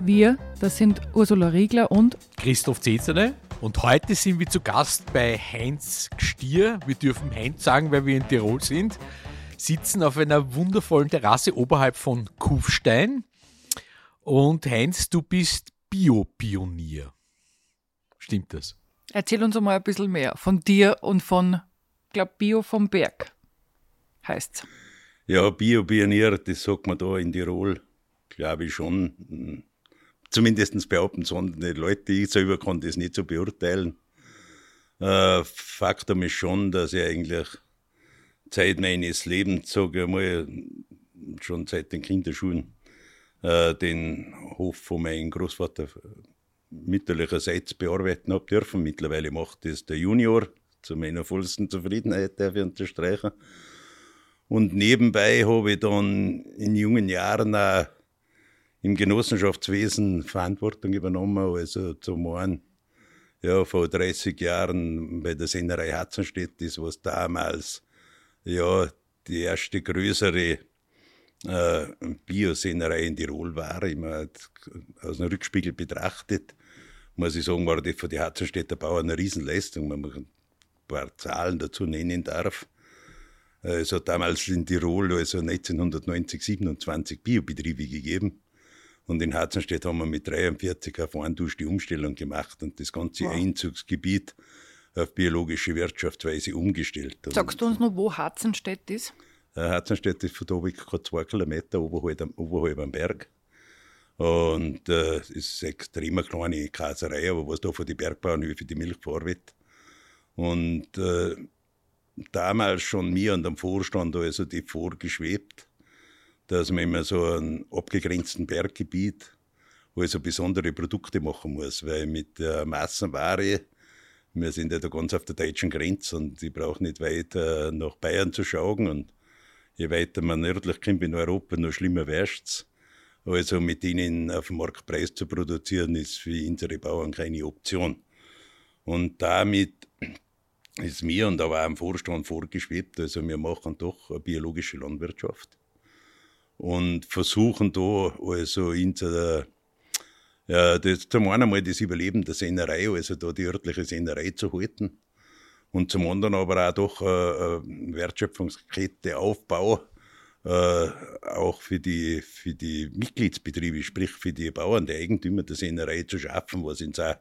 Wir, das sind Ursula Riegler und Christoph Zezerle. Und heute sind wir zu Gast bei Heinz Gstier. Wir dürfen Heinz sagen, weil wir in Tirol sind. Sitzen auf einer wundervollen Terrasse oberhalb von Kufstein. Und Heinz, du bist Biopionier. Stimmt das? Erzähl uns mal ein bisschen mehr von dir und von, ich glaube, Bio vom Berg heißt's. Ja, Biopionier, das sagt man da in Tirol, glaube ich schon zumindest behaupten sondern die Leute. Ich selber kann das nicht so beurteilen. Äh, Faktum ist schon, dass ich eigentlich Zeit meines Lebens, sage ich mal, schon seit den Kinderschuhen, äh, den Hof von meinem Großvater mütterlicherseits bearbeiten habe dürfen. Mittlerweile macht das der Junior, zu meiner vollsten Zufriedenheit, darf ich unterstreichen. Und nebenbei habe ich dann in jungen Jahren auch im Genossenschaftswesen Verantwortung übernommen. Also zum einen, ja, vor 30 Jahren bei der Sennerei Hatzenstedt, das was damals, ja, die erste größere äh, Biosennerei in Tirol war, immer aus einem Rückspiegel betrachtet, muss ich sagen, war das für die Hatzenstädter Bauern eine Riesenleistung, wenn man ein paar Zahlen dazu nennen darf. Also damals in Tirol, also 1990, 27 Biobetriebe gegeben. Und in Hatzenstedt haben wir mit 43 auf Eindusch die Umstellung gemacht und das ganze wow. Einzugsgebiet auf biologische Wirtschaftsweise umgestellt. Sagst du uns noch, wo Hatzenstedt ist? Äh, Hatzenstedt ist von da weg gerade zwei Kilometer oberhalb, am, oberhalb am Berg. Und äh, es ist eine extrem kleine Kaserei, aber was da von den Bergbauernhöfen die Milch verarbeitet. Und äh, damals schon mir und am Vorstand also die vorgeschwebt, dass man immer so einen abgegrenzten Berggebiet, wo ich so besondere Produkte machen muss, weil mit der Massenware, wir sind ja da ganz auf der deutschen Grenze und ich brauche nicht weiter nach Bayern zu schauen und je weiter man nördlich kommt in Europa, noch schlimmer wär's. Also mit ihnen auf dem Marktpreis zu produzieren, ist für unsere Bauern keine Option. Und damit ist mir und aber auch am Vorstand vorgeschwebt, also wir machen doch biologische Landwirtschaft und versuchen da also in der ja, das, zum einen einmal das Überleben der Sennerei, also da die örtliche Sennerei zu halten und zum anderen aber auch doch äh, Wertschöpfungskette Aufbau äh, auch für die, für die Mitgliedsbetriebe, sprich für die Bauern, die Eigentümer der Sennerei zu schaffen, was uns auch,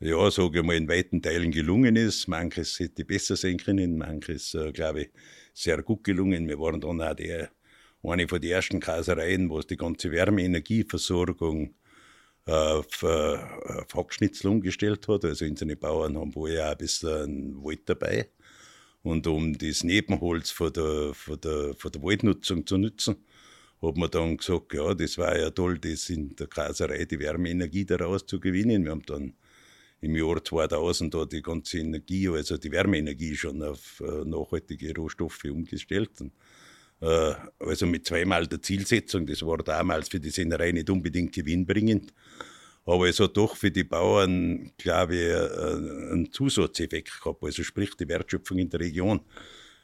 ja, sage ich mal, in weiten Teilen gelungen ist. Manches hätte besser sein können, manches, äh, glaube ich, sehr gut gelungen. Wir waren dann auch der eine von den ersten Kasereien, wo es die ganze Wärmeenergieversorgung auf, äh, auf Hackschnitzel umgestellt hat. Also unsere Bauern haben wohl auch ein bisschen Wald dabei. Und um das Nebenholz von der, von der, von der Waldnutzung zu nutzen, hat man dann gesagt, ja, das war ja toll, das in der Kaserei die Wärmeenergie daraus zu gewinnen. Wir haben dann im Jahr 2000 da die ganze Energie, also die Wärmeenergie schon auf äh, nachhaltige Rohstoffe umgestellt. Und äh, also mit zweimal der Zielsetzung. Das war damals für die Sennerei nicht unbedingt gewinnbringend. Aber es hat doch für die Bauern, glaube ich, äh, einen Zusatzeffekt gehabt. Also sprich die Wertschöpfung in der Region.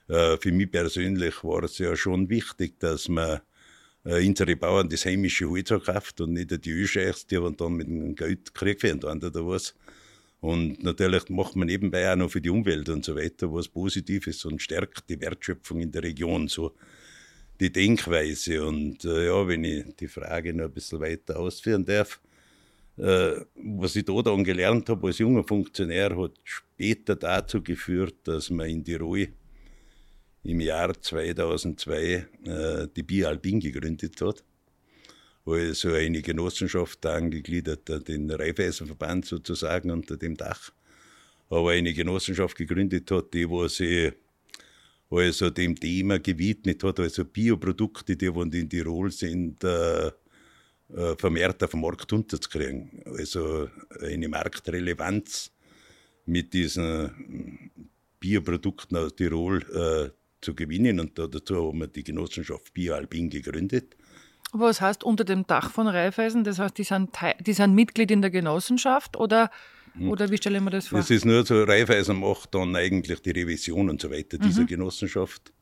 Äh, für mich persönlich war es ja schon wichtig, dass man unsere Bauern das heimische Holz kauft und nicht die Ölscheichs, die dann mit dem Geld Krieg führen oder was. Und natürlich macht man nebenbei auch noch für die Umwelt und so weiter was Positives und stärkt die Wertschöpfung in der Region. So die Denkweise. Und äh, ja, wenn ich die Frage noch ein bisschen weiter ausführen darf, äh, was ich da dann gelernt habe als junger Funktionär, hat später dazu geführt, dass man in Tirol im Jahr 2002 äh, die Bialpin gegründet hat. Also eine Genossenschaft angegliedert den Raiffeisenverband sozusagen unter dem Dach. Aber eine Genossenschaft gegründet hat, die sie also dem Thema gewidmet hat, also Bioprodukte, die in Tirol sind, äh, äh, vermehrt auf den Markt unterzukriegen. Also eine Marktrelevanz mit diesen Bioprodukten aus Tirol äh, zu gewinnen. Und dazu haben wir die Genossenschaft Bioalbin gegründet. Was heißt unter dem Dach von Raiffeisen? Das heißt, die sind, die sind Mitglied in der Genossenschaft oder. Oder wie stelle ich mir das vor? Es ist nur so, Raiffeisen macht dann eigentlich die Revision und so weiter dieser mhm. Genossenschaft.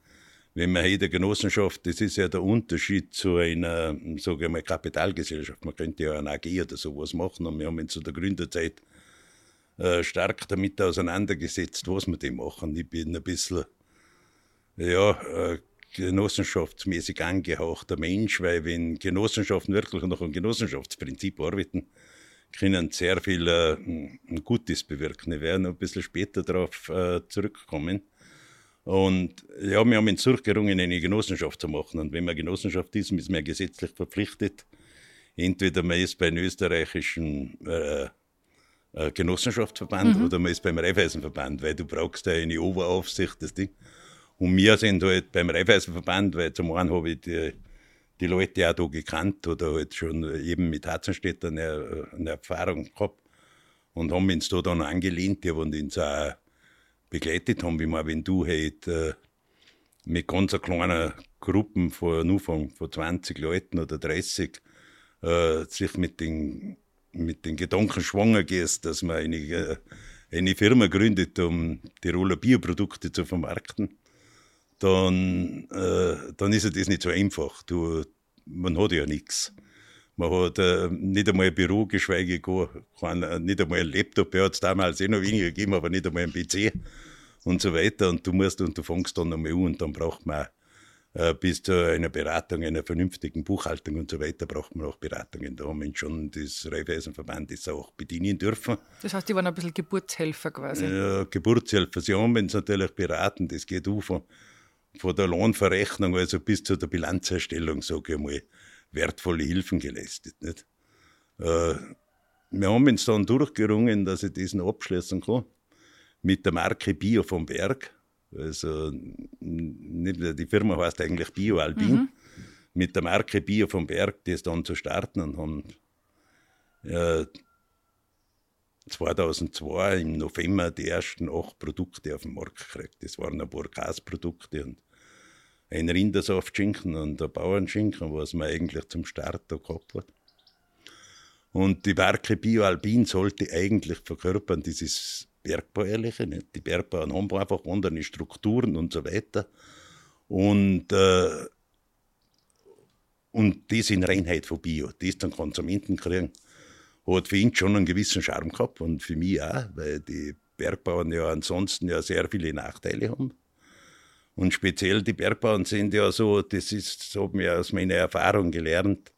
Wenn man in der Genossenschaft, das ist ja der Unterschied zu einer, sage ich mal, Kapitalgesellschaft. Man könnte ja eine AG oder sowas machen und wir haben uns zu der Gründerzeit äh, stark damit auseinandergesetzt, was wir dem machen. Ich bin ein bisschen, ja, äh, genossenschaftsmäßig angehauchter Mensch, weil wenn Genossenschaften wirklich nach einem Genossenschaftsprinzip arbeiten, können sehr viel äh, Gutes bewirken. Wir werden ein bisschen später darauf äh, zurückkommen. Und ja, wir haben uns durchgerungen, eine Genossenschaft zu machen. Und wenn man Genossenschaft ist, ist man gesetzlich verpflichtet. Entweder man ist bei einem österreichischen äh, äh, Genossenschaftsverband mhm. oder man ist beim Raiffeisenverband, weil du brauchst ja eine Oberaufsicht, das Ding. Und wir sind halt beim Raiffeisenverband, weil zum einen habe ich die, die Leute auch da gekannt oder halt schon eben mit Hatzenstädter eine, eine Erfahrung gehabt und haben uns da dann angelehnt, die haben uns auch begleitet haben, wie man, wenn du halt äh, mit ganz kleinen Gruppen von von, von 20 Leuten oder 30 äh, sich mit den, mit den Gedanken schwanger gehst, dass man eine, äh, eine Firma gründet, um Tiroler Bioprodukte zu vermarkten dann, äh, dann ist das nicht so einfach. Du, man hat ja nichts. Man hat äh, nicht einmal ein Büro, geschweige kein, äh, nicht einmal ein Laptop. Er hat es damals eh noch weniger gegeben, aber nicht einmal ein PC und so weiter. Und du musst und du fängst dann einmal an und dann braucht man äh, bis zu einer Beratung, einer vernünftigen Buchhaltung und so weiter, braucht man auch Beratungen. Da haben wir schon das Raiffeisenverband das auch bedienen dürfen. Das heißt, die waren ein bisschen Geburtshelfer quasi? Ja, Geburtshelfer. Sie haben uns natürlich beraten. Das geht auch von der Lohnverrechnung, also bis zu der Bilanzerstellung, sage ich mal, wertvolle Hilfen geleistet. Nicht? Äh, wir haben uns dann durchgerungen, dass ich diesen abschließen kann mit der Marke Bio vom Berg. Also die Firma heißt eigentlich Bio Albin. Mhm. Mit der Marke Bio vom Berg das dann zu starten und haben äh, 2002 im November die ersten acht Produkte auf den Markt gekriegt. Das waren ein paar Gasprodukte und ein Rindersaftschinken und ein Bauernschinken, was man eigentlich zum Start da gehabt hat. Und die Werke Bioalpin sollte eigentlich verkörpern dieses Bergbäuerliche. Nicht? Die Bergbauern haben einfach andere Strukturen und so weiter. Und, äh, und das in Reinheit von Bio, das dann Konsumenten kriegen hat für ihn schon einen gewissen Charme gehabt und für mich auch, weil die Bergbauern ja ansonsten ja sehr viele Nachteile haben. Und speziell die Bergbauern sind ja so, das ist, so habe ich aus meiner Erfahrung gelernt,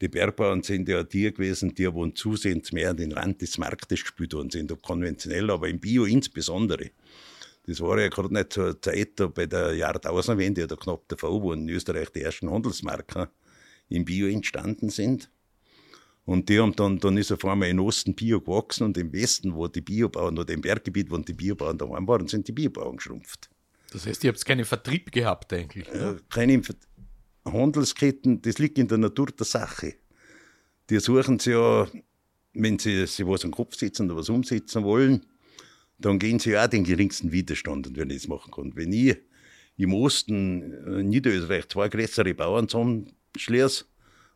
die Bergbauern sind ja die gewesen, die wo zusehends mehr an den Rand des Marktes gespielt worden sind, ob konventionell, aber im Bio insbesondere. Das war ja gerade nicht zur Zeit da bei der Jahrtausendwende oder knapp davor, wo in Österreich die ersten Handelsmarken im Bio entstanden sind. Und die haben dann, dann ist auf einmal im Osten Bio gewachsen und im Westen, wo die Biobauern oder im Berggebiet, wo die Biobauern daheim waren, sind die Biobauern geschrumpft. Das heißt, ihr habt keinen Vertrieb gehabt eigentlich? Ne? keine Handelsketten, das liegt in der Natur der Sache. Die suchen sie ja, wenn sie sich was am Kopf setzen oder was umsetzen wollen, dann gehen sie ja auch den geringsten Widerstand, und wenn ich das machen kann. Wenn ich im Osten in äh, Niederösterreich zwei größere Bauern zusammenschließe,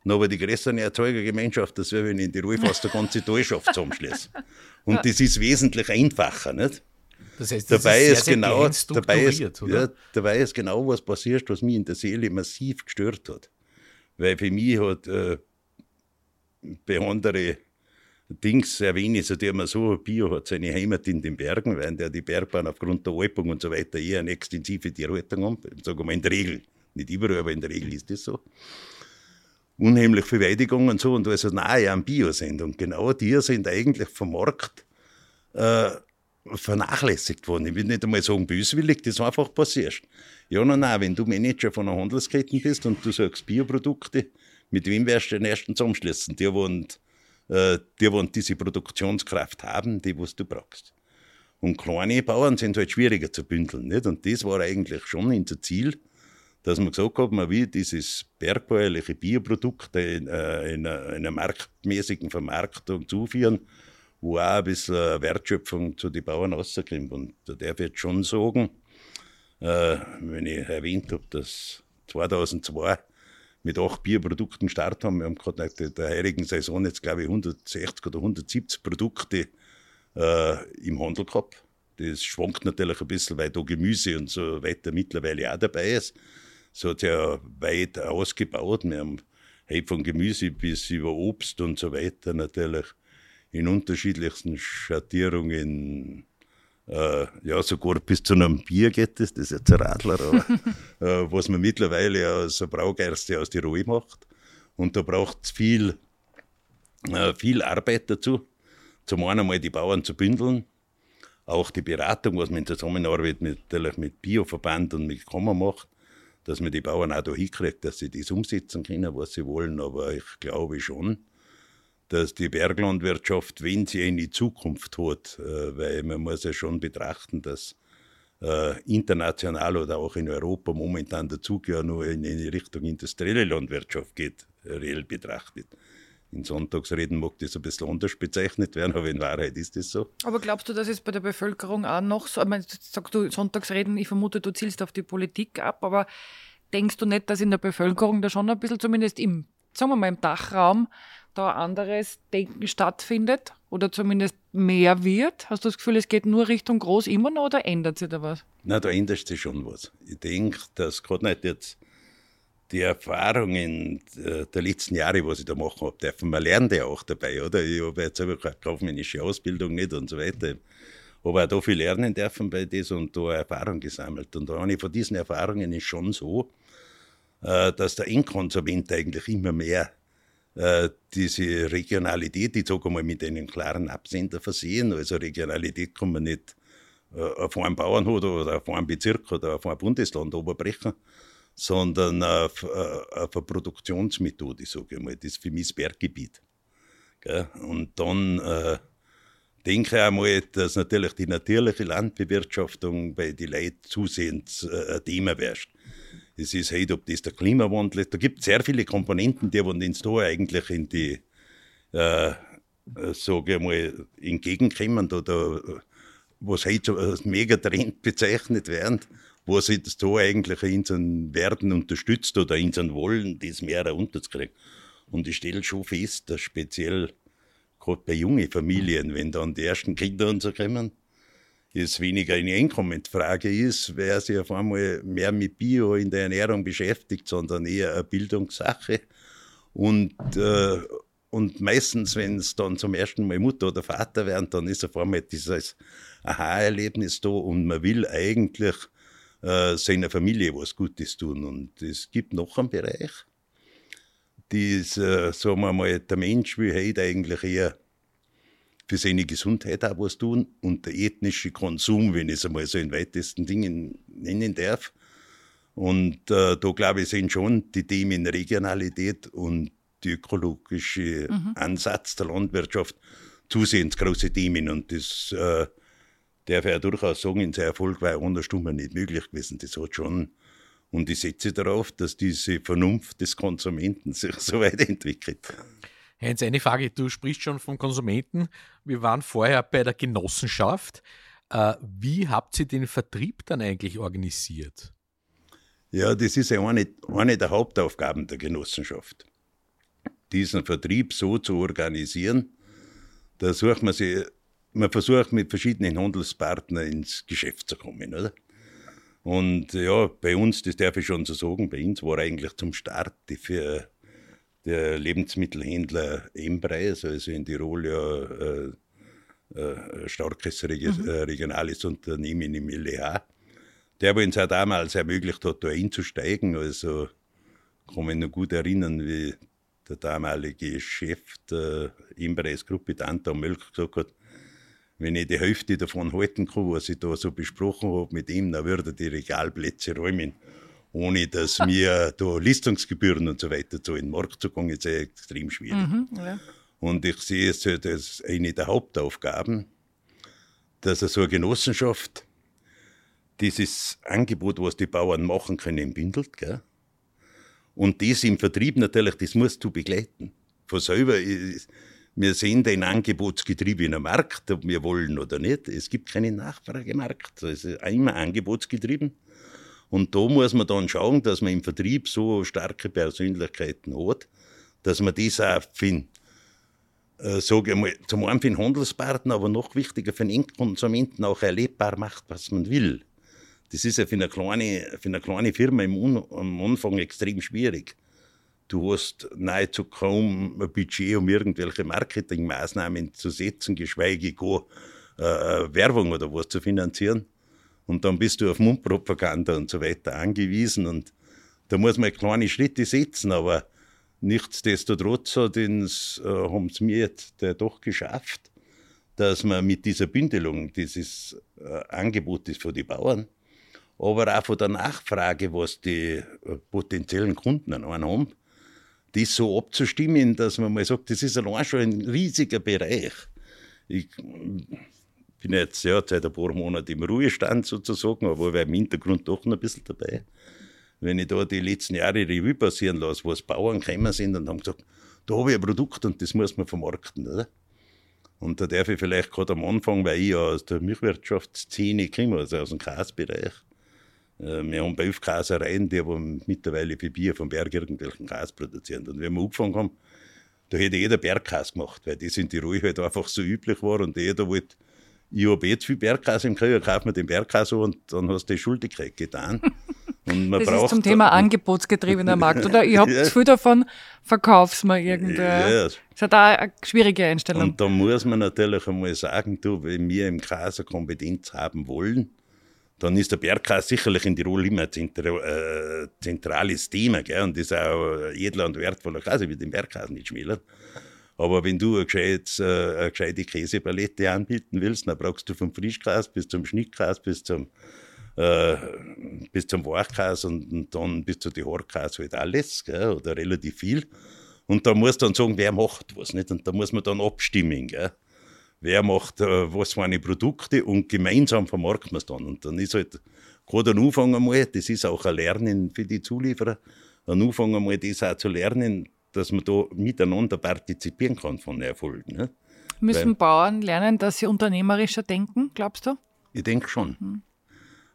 dann aber die größere Erzeugergemeinschaft, das wäre, wenn ich in Tirol fast eine ganze Talschaft zusammenschließe. Und das ist wesentlich einfacher, nicht? Das heißt, das dabei ist, sehr, ist genau, dabei ist, ja, dabei ist genau was passiert, was mich in der Seele massiv gestört hat. Weil für mich hat äh, bei anderen Dings sehr wenig, so der man so, Bio hat seine Heimat in den Bergen, weil der die Bergbahn aufgrund der Alpung und so weiter eher eine extensive Tierhaltung haben. Sagen wir mal in der Regel, nicht überall, aber in der Regel ist das so unheimlich viel Weidegang und so und also nahe am Bio sind. Und genau die sind eigentlich vom Markt äh, vernachlässigt worden. Ich will nicht einmal sagen böswillig, das ist einfach passiert. Ja, nein, nein, wenn du Manager von einer Handelskette bist und du sagst Bioprodukte, mit wem wirst du den ersten zusammenschließen? Die wollen, äh, die wollen diese Produktionskraft haben, die was du brauchst. Und kleine Bauern sind halt schwieriger zu bündeln. Nicht? Und das war eigentlich schon unser Ziel, dass man gesagt hat, man will dieses bergbäuerliche Bioprodukt in, äh, in, einer, in einer marktmäßigen Vermarktung zuführen, wo auch ein bisschen Wertschöpfung zu den Bauern rauskommt. Und da darf ich jetzt schon sagen, äh, wenn ich erwähnt habe, dass 2002 mit acht Bierprodukten gestartet haben. Wir haben gerade in der heurigen Saison jetzt, glaube ich, 160 oder 170 Produkte äh, im Handel gehabt. Das schwankt natürlich ein bisschen, weil da Gemüse und so weiter mittlerweile auch dabei ist. So hat ja weit ausgebaut. Wir haben hey, von Gemüse bis über Obst und so weiter natürlich in unterschiedlichsten Schattierungen äh, ja, sogar bis zu einem Bier geht das, das ist jetzt ein Radler, aber, äh, was man mittlerweile aus der Braugerste aus Tirol macht. Und da braucht es viel, äh, viel Arbeit dazu. Zum einen einmal die Bauern zu bündeln, auch die Beratung, was man in Zusammenarbeit mit, mit Bioverband und mit Kammer macht, dass man die Bauern auch da hinkriegt, dass sie das umsetzen können, was sie wollen. Aber ich glaube schon, dass die Berglandwirtschaft, wenn sie eine Zukunft hat, äh, weil man muss ja schon betrachten, dass äh, international oder auch in Europa momentan der Zug ja nur in eine Richtung industrielle Landwirtschaft geht, reell betrachtet. In Sonntagsreden mag das ein bisschen anders bezeichnet werden, aber in Wahrheit ist das so. Aber glaubst du, dass es bei der Bevölkerung auch noch so, ich meine, sagst du Sonntagsreden, ich vermute, du zielst auf die Politik ab, aber denkst du nicht, dass in der Bevölkerung da schon ein bisschen, zumindest im, sagen wir mal, im Dachraum, da anderes Denken stattfindet oder zumindest mehr wird? Hast du das Gefühl, es geht nur Richtung groß immer noch oder ändert sich da was? Na, da ändert sich schon was. Ich denke, dass gerade nicht jetzt die Erfahrungen äh, der letzten Jahre, was ich da machen habe, dürfen man lernt ja auch dabei, oder? Ich habe jetzt selber keine kaufmännische Ausbildung nicht und so weiter. Aber auch da viel lernen dürfen bei das und da Erfahrung gesammelt. Und eine von diesen Erfahrungen ist schon so, äh, dass der Endkonsument eigentlich immer mehr äh, diese Regionalität, ich sage mal, mit einem klaren Absender versehen. Also Regionalität kann man nicht auf einem Bauernhof oder auf einem Bezirk oder auf einem Bundesland oberbrechen, sondern auf, äh, auf eine Produktionsmethode, sage ich mal. Das ist für mich das Berggebiet. Und dann äh, denke ich einmal, dass natürlich die natürliche Landbewirtschaftung bei den Leuten zusehends äh, ein Thema wäre. Das ist halt, ob das der Klimawandel ist. Da gibt es sehr viele Komponenten, die uns da eigentlich in die, äh, sage ich mal, entgegenkommen oder was heute so als Megatrend bezeichnet werden, wo sie das da eigentlich in unseren Werden unterstützt oder in unseren Wollen, das mehr unterzukriegen. Und ich stelle schon fest, dass speziell gerade bei jungen Familien, wenn dann die ersten Kinder und so kommen, es weniger eine Einkommensfrage ist, wer sich auf einmal mehr mit Bio in der Ernährung beschäftigt, sondern eher eine Bildungssache. Und, äh, und meistens, wenn es dann zum ersten Mal Mutter oder Vater werden, dann ist auf einmal dieses Aha-Erlebnis da und man will eigentlich äh, seiner Familie was Gutes tun. Und es gibt noch einen Bereich, das, äh, sagen wir mal, der Mensch will heute eigentlich eher für seine Gesundheit auch was tun und der ethnische Konsum, wenn ich es einmal so in weitesten Dingen nennen darf. Und äh, da glaube ich, sind schon die Themen Regionalität und die ökologische mhm. Ansatz der Landwirtschaft zusehends große Themen. Und das äh, darf ja durchaus sagen, in sehr Erfolg war ohne Stimme nicht möglich gewesen. Das hat schon, und ich setze darauf, dass diese Vernunft des Konsumenten sich so weit entwickelt. Heinz, eine Frage. Du sprichst schon vom Konsumenten. Wir waren vorher bei der Genossenschaft. Äh, wie habt ihr den Vertrieb dann eigentlich organisiert? Ja, das ist ja eine, eine der Hauptaufgaben der Genossenschaft. Diesen Vertrieb so zu organisieren, da sucht man sich, man versucht mit verschiedenen Handelspartnern ins Geschäft zu kommen, oder? Und ja, bei uns, das darf ich schon so sagen, bei uns war eigentlich zum Start die für der Lebensmittelhändler Empreis, also in Tirol ja äh, äh, starkes Reg mhm. Äh, regionales Unternehmen im LEH, der uns auch damals ermöglicht hat, da einzusteigen. Also kann mich noch gut erinnern, wie der damalige Chef der Empreis-Gruppe, Danta Mölk, gesagt hat, wenn ich die Hälfte davon halten kann, was ich da so besprochen habe mit ihm, dann würde er die Regalplätze räumen ohne dass wir da Listungsgebühren und so weiter zu in den Markt zu kommen, ist ja extrem schwierig. Mhm, ja. Und ich sehe es als eine der Hauptaufgaben, dass so eine Genossenschaft dieses Angebot, was die Bauern machen können, bündelt. Gell? Und das im Vertrieb natürlich, das musst du begleiten. Von selber, wir sehen den angebotsgetriebenen Markt, ob wir wollen oder nicht. Es gibt keinen Nachfragemarkt. Es ist immer angebotsgetrieben. Und da muss man dann schauen, dass man im Vertrieb so starke Persönlichkeiten hat, dass man das auch für, äh, sage mal, zum einen für den Handelspartner, aber noch wichtiger für den Endkonsumenten auch erlebbar macht, was man will. Das ist ja für eine kleine, für eine kleine Firma im am Anfang extrem schwierig. Du hast nahezu kaum ein Budget, um irgendwelche Marketingmaßnahmen zu setzen, geschweige gar äh, Werbung oder was zu finanzieren. Und dann bist du auf Mundpropaganda und so weiter angewiesen. Und da muss man kleine Schritte setzen, aber nichtsdestotrotz äh, haben es mir jetzt äh, doch geschafft, dass man mit dieser Bündelung dieses äh, Angebotes für die Bauern aber auch von der Nachfrage, was die äh, potenziellen Kunden an einen haben, das so abzustimmen, dass man mal sagt, das ist allein schon ein riesiger Bereich. Ich bin jetzt ja, seit ein paar Monaten im Ruhestand sozusagen, aber war im Hintergrund doch noch ein bisschen dabei. Wenn ich da die letzten Jahre Revue passieren lasse, wo es Bauern gekommen sind und haben gesagt, da habe ich ein Produkt und das muss man vermarkten. Oder? Und da darf ich vielleicht gerade am Anfang, weil ich ja aus der Milchwirtschaftsszene komme, also aus dem Kasbereich, wir haben elf Käsereien, die aber mittlerweile für Bier vom Berg irgendwelchen Käse produzieren. Und wenn wir angefangen haben, da hätte jeder Bergkäse gemacht, weil das in Tirol halt einfach so üblich war und jeder wollte, ich habe jetzt viel Bergkäse im Keller, kauf mir den Bergkäse und dann hast du die Schuldigkeit getan. Und man das braucht ist zum Thema angebotsgetriebener Markt, oder? Ich habe ja. viel davon, verkauf's mir irgendwer. Ja, Das ist halt auch eine schwierige Einstellung. Und da muss man natürlich einmal sagen, du, wenn wir im Käse Kompetenz haben wollen, dann ist der Bergkäse sicherlich in Tirol immer ein äh, zentrales Thema. Gell? Und ist auch edler und wertvoller Käse, wie den Bergkäse nicht schmälern. Aber wenn du eine, gescheit, äh, eine gescheite Käsepalette anbieten willst, dann brauchst du vom Frischkäse bis zum Schnittkäse bis zum, äh, zum Weichkäse und, und, dann bis zu den Hartkäse halt alles, gell? oder relativ viel. Und da musst du dann sagen, wer macht was. Nicht? Und da muss man dann abstimmen. Gell? Wer macht äh, was für eine Produkte und gemeinsam vermarkten wir es dann. Und dann ist halt gerade ein Anfang einmal, das ist auch ein Lernen für die Zulieferer, ein Anfang einmal das auch zu lernen, dass man da miteinander partizipieren kann von Erfolgen. Ne? Müssen Weil, Bauern lernen, dass sie unternehmerischer denken, glaubst du? Ich denke schon. Hm.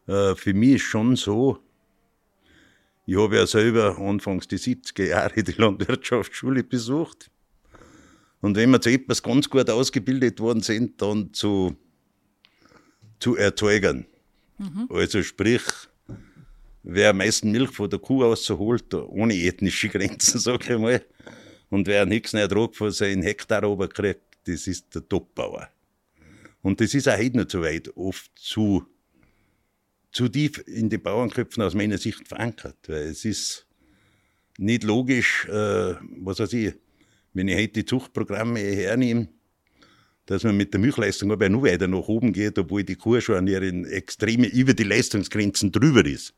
Äh, für mich ist schon so, ich habe ja selber anfangs die 70er Jahre die Landwirtschaftsschule besucht. Und wenn wir zu etwas ganz gut ausgebildet worden sind, dann zu, zu Erzeugern. Mhm. Also sprich, wer am meisten Milch von der Kuh ausholt, ohne ethnische Grenzen, sage ich mal, und wer einen höchsten Ertrag von seinen Hektar oben kriegt, das ist der Topbauer. Und das ist auch heute nicht so weit, oft zu, zu tief in die Bauernköpfen aus meiner Sicht verankert. Weil es ist nicht logisch, äh, was weiß ich, wenn ich heute die Zuchtprogramme hernehme, dass man mit der Milchleistung aber nur weiter nach oben geht, obwohl die Kuh schon an ihren extreme über die Leistungsgrenzen drüber ist.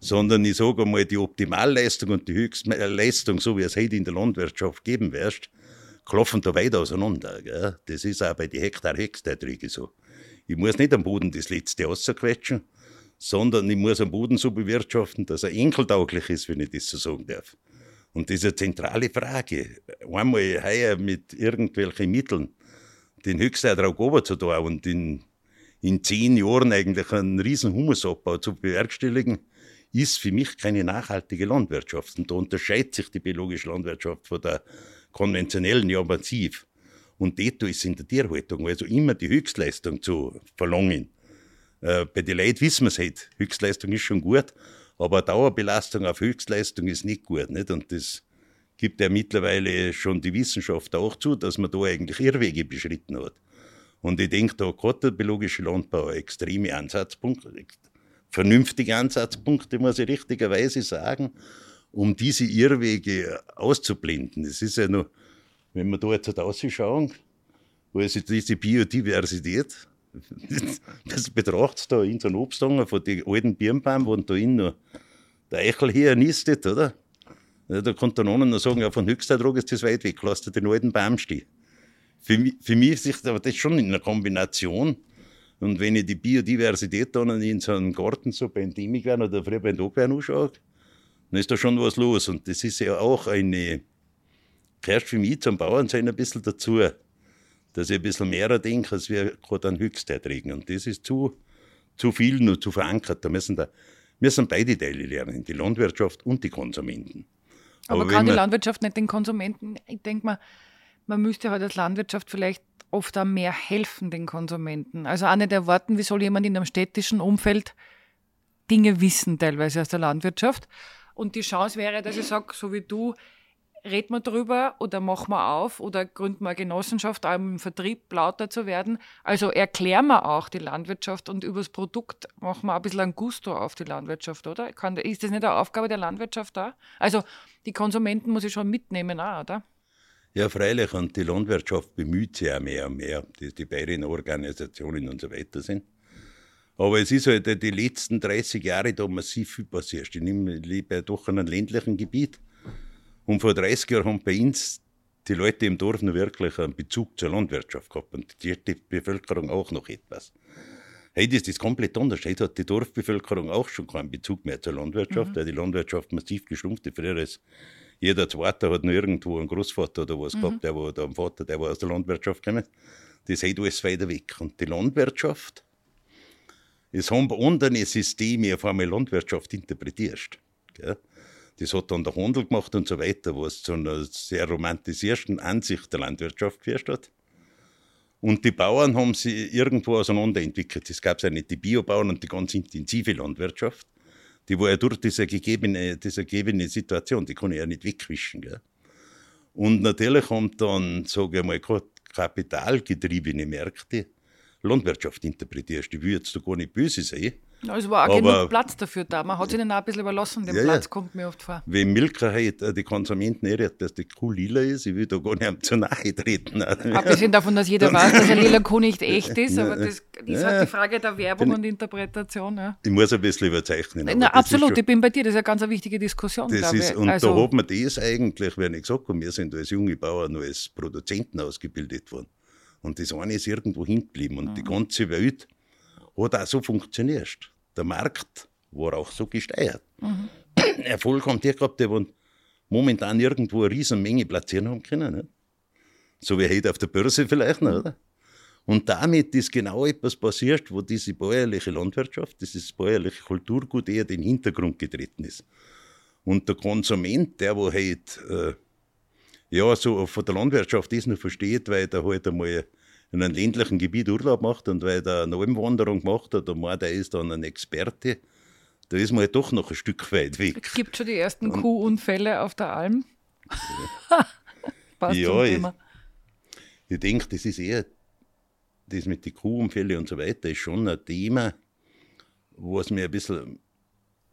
Sondern ich sage einmal, die Optimalleistung und die Höchstleistung, so wie es heute in der Landwirtschaft geben wirst, klopfen da weit auseinander. Gell? Das ist auch bei den Hektar-Hektarträgen so. Ich muss nicht am Boden das letzte rausquetschen, sondern ich muss am Boden so bewirtschaften, dass er enkeltauglich ist, wenn ich das so sagen darf. Und diese zentrale Frage, einmal heuer mit irgendwelchen Mitteln den Höchstertrag tun und in, in zehn Jahren eigentlich einen riesen Humusabbau zu bewerkstelligen, ist für mich keine nachhaltige Landwirtschaft. Und da unterscheidet sich die biologische Landwirtschaft von der konventionellen ja massiv. Und dort ist in der Tierhaltung also immer die Höchstleistung zu verlangen. Äh, bei den Leuten wissen wir es halt, Höchstleistung ist schon gut, aber Dauerbelastung auf Höchstleistung ist nicht gut. Nicht? Und das gibt ja mittlerweile schon die Wissenschaft auch zu, dass man da eigentlich Irrwege beschritten hat. Und ich denke, da hat der biologische Landbau extreme Ansatzpunkte, vernünftige Ansatzpunkte, muss ich richtigerweise sagen, um diese Irrwege auszublenden. Es ist ja nur, wenn wir da jetzt ausschauen, wo ist diese Biodiversität, das betrachtet da in so einem Obsthanger von den alten Birnbaum, wo da innen noch der Eichel hier nistet, oder? Da kann der Nonnen noch sagen, ja, von Höchstertrag ist das weit weg, lass dir den alten Baum stehen. Für mich, für mich ist das schon in einer Kombination Und wenn ich die Biodiversität dann in so einem Garten so beim Demigwein oder früher beim Tagwein anschaue, dann ist da schon was los. Und das ist ja auch eine, gehört für mich zum Bauernsein ein bisschen dazu, dass ich ein bisschen mehr denke, als wir gerade an Höchsterträgen. Und das ist zu, zu viel und zu verankert. Da müssen, da müssen beide Teile lernen, die Landwirtschaft und die Konsumenten. Aber, Aber kann die Landwirtschaft nicht den Konsumenten? Ich denke mal, man müsste halt als Landwirtschaft vielleicht oft auch mehr helfen den Konsumenten. Also auch nicht erwarten, wie soll jemand in einem städtischen Umfeld Dinge wissen, teilweise aus der Landwirtschaft. Und die Chance wäre, dass ich sage, so wie du, red mal drüber oder mach mal auf oder gründ mal Genossenschaft, auch im Vertrieb lauter zu werden. Also erklären wir auch die Landwirtschaft und übers Produkt machen wir ein bisschen ein Gusto auf die Landwirtschaft, oder? Kann, ist das nicht eine Aufgabe der Landwirtschaft da? Also die Konsumenten muss ich schon mitnehmen, auch, oder? Ja, freilich. Und die Landwirtschaft bemüht sich auch mehr und mehr, dass die beiden Organisationen und so weiter sind. Aber es ist halt die letzten 30 Jahre da massiv viel passiert. Ich lebe doch in einem ländlichen Gebiet. Und vor 30 Jahren haben bei uns die Leute im Dorf noch wirklich einen Bezug zur Landwirtschaft gehabt. Und die, die Bevölkerung auch noch etwas. Heute ist das komplett anders. Heute hat die Dorfbevölkerung auch schon keinen Bezug mehr zur Landwirtschaft, mhm. weil die Landwirtschaft massiv geschrumpft ist. Früher ist jeder Zweite hat noch irgendwo einen Großvater oder was mhm. gehabt, der war, oder einen Vater, der war aus der Landwirtschaft gekommen. Das ist alles weiter weg. Und die Landwirtschaft, es haben andere Systeme auf einmal Landwirtschaft interpretierst. Gell? Das hat dann der Handel gemacht und so weiter, was zu einer sehr romantisierten Ansicht der Landwirtschaft geführt hat. Und die Bauern haben sich irgendwo auseinanderentwickelt. Es gab ja nicht die Biobauern und die ganz intensive Landwirtschaft die war ja durch diese gegebene, diese gegebene Situation, die kann ich ja nicht wegwischen. Gell? Und natürlich haben dann, sage ich mal, kapitalgetriebene Märkte Landwirtschaft interpretiert. Ich will jetzt da gar nicht böse sein. Es war auch genug Platz dafür da. Man hat sich den auch ein bisschen überlassen, den ja, Platz kommt mir oft vor. Wenn Milka halt die Konsumenten irrt, dass die Kuh lila ist, ich will da gar nicht zu nahe treten. Abgesehen davon, dass jeder weiß, dass eine lila Kuh nicht echt ist, aber das ist ja, halt die Frage der Werbung und Interpretation. Ja. Ich muss ein bisschen überzeichnen. Na, absolut, schon, ich bin bei dir, das ist eine ganz wichtige Diskussion. Das ist, und also, da hat man das eigentlich, wenn ich gesagt habe, wir sind als junge Bauern nur als Produzenten ausgebildet worden. Und das eine ist irgendwo hingeblieben. Und mhm. die ganze Welt hat auch so funktioniert. Der Markt war auch so gesteuert. Mhm. Erfolg haben die gehabt, die momentan irgendwo eine riesen Menge platzieren haben können. Nicht? So wie heute auf der Börse vielleicht, mhm. oder? Und damit ist genau etwas passiert, wo diese bäuerliche Landwirtschaft, dieses bäuerliche Kulturgut eher den Hintergrund getreten ist. Und der Konsument, der wo halt äh, ja, so von der Landwirtschaft das noch versteht, weil der halt einmal in einem ländlichen Gebiet Urlaub macht und weil der eine Almwanderung gemacht hat und meint, er ist dann ein Experte, da ist man halt doch noch ein Stück weit weg. Es gibt schon die ersten und, Kuhunfälle auf der Alm. Passt ja, ich, ich denke, das ist eher, das mit den Kuhunfällen und so weiter, ist schon ein Thema, was mir ein bisschen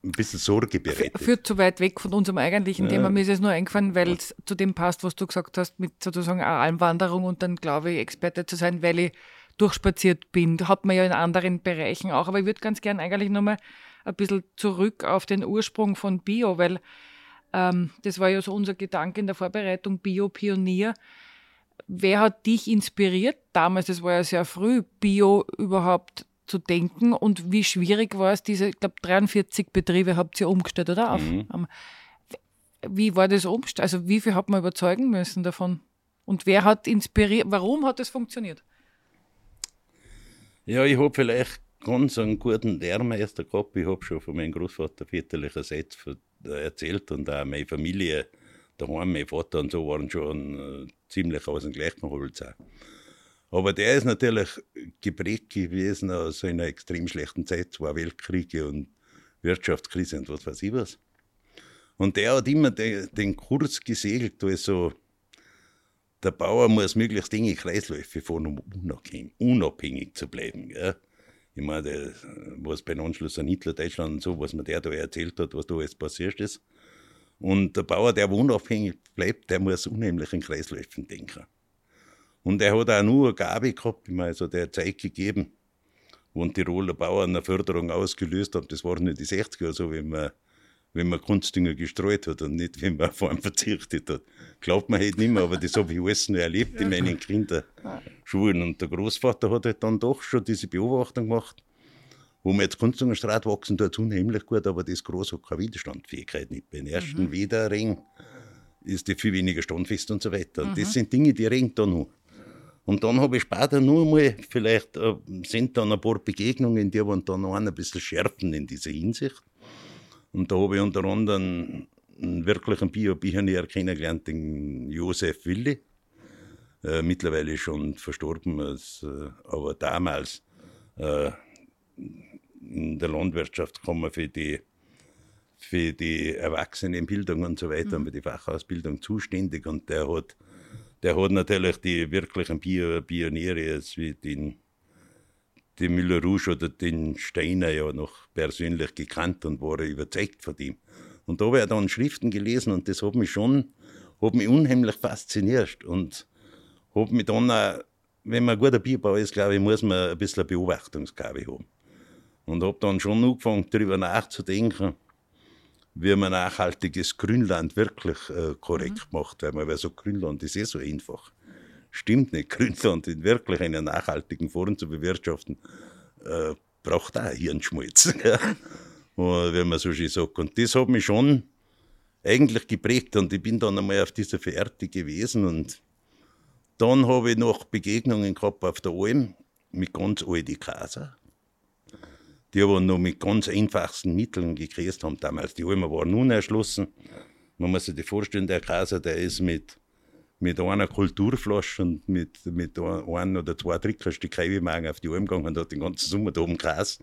ein bisschen Sorge bereitet. Führt zu weit weg von unserem eigentlichen ja. Thema. Mir ist es nur eingefallen, weil es zu dem passt, was du gesagt hast, mit sozusagen einer Almwanderung und dann glaube ich, Experte zu sein, weil ich durchspaziert bin. Hat man ja in anderen Bereichen auch. Aber ich würde ganz gern eigentlich nochmal ein bisschen zurück auf den Ursprung von Bio, weil ähm, das war ja so unser Gedanke in der Vorbereitung, Bio-Pionier. Wer hat dich inspiriert damals, das war ja sehr früh, Bio überhaupt zu denken und wie schwierig war es, diese, ich glaube, 43 Betriebe habt ihr umgestellt, oder? Auf, mhm. wie war das umgestellt? Also wie viel hat man überzeugen müssen davon? Und wer hat inspiriert, warum hat das funktioniert? Ja, ich habe vielleicht ganz einen guten Lehrmeister gehabt. Ich habe schon von meinem Großvater väterlicherseits erzählt und auch meine Familie daheim, mein Vater und so waren schon äh, ziemlich aus dem gleichen Holz. Auch. Aber der ist natürlich geprägt gewesen aus einer extrem schlechten Zeit, zwei Weltkriege und Wirtschaftskrise und was weiß ich was. Und der hat immer den, den Kurs gesegelt, also der Bauer muss möglichst enge Kreisläufe fahren, um unabhängig, unabhängig zu bleiben. Gell? Ich meine, was beim Anschluss an Hitler-Deutschland und so, was mir der da erzählt hat, was da alles passiert ist. Und der Bauer, der unabhängig bleibt, der muss unheimlich in Kreisläufen denken. Und er hat auch nur eine Gabe gehabt, ich meine, also der Zeit gegeben, wo die Tiroler Bauern eine Förderung ausgelöst haben. Das waren nicht die 60er, so wie man wenn man Kunstdünger gestreut hat und nicht, wenn man auf einen verzichtet hat. Glaubt man halt nicht mehr, aber das habe ich alles noch erlebt in meinen Kinderschuhen. Und der Großvater hat halt dann doch schon diese Beobachtung gemacht, wo man jetzt Kunstdüngerstraat wachsen tut unheimlich gut, aber das Groß hat keine Widerstandsfähigkeit nicht. Beim ersten mhm. Wiederring ist die viel weniger standfest und so weiter. Und mhm. das sind Dinge, die ringen da noch. Und dann habe ich später nur mal, vielleicht äh, sind dann ein paar Begegnungen, die waren dann noch ein bisschen schärfen in dieser Hinsicht. Und da habe ich unter anderem einen wirklichen Bio-Pionier kennengelernt, den Josef Willi. Äh, mittlerweile schon verstorben, als, äh, aber damals äh, in der Landwirtschaft kann man für die, für die Erwachsenenbildung und so weiter, mhm. für die Fachausbildung zuständig und der hat der hat natürlich die wirklichen Pioniere, wie den, den Müller-Rouge oder den Steiner ja noch persönlich gekannt und war überzeugt von ihm. Und da habe ich dann Schriften gelesen und das hat mich schon, hat mich unheimlich fasziniert und hat mich dann auch, wenn man ein guter Bierbauer ist, glaube ich, muss man ein bisschen Beobachtungsgabe haben. Und habe dann schon angefangen, darüber nachzudenken, wie man nachhaltiges Grünland wirklich äh, korrekt mhm. macht. Weil man weil so Grünland ist eh so einfach. Stimmt nicht. Grünland in wirklich einer nachhaltigen Form zu bewirtschaften, äh, braucht auch Hirnschmalz. wenn man so schön sagt. Und das hat mich schon eigentlich geprägt. Und ich bin dann einmal auf dieser Verehrte gewesen. Und dann habe ich noch Begegnungen gehabt auf der Alm mit ganz alten Kaser die aber noch mit ganz einfachsten Mitteln gekriegt haben damals. Die Almen waren unerschlossen. Man muss sich das vorstellen, der Kaiser, der ist mit, mit einer Kulturflasche und mit, mit ein oder zwei Trickerstück Heibemagen auf die Alm gegangen und hat den ganzen Sommer da oben Gras.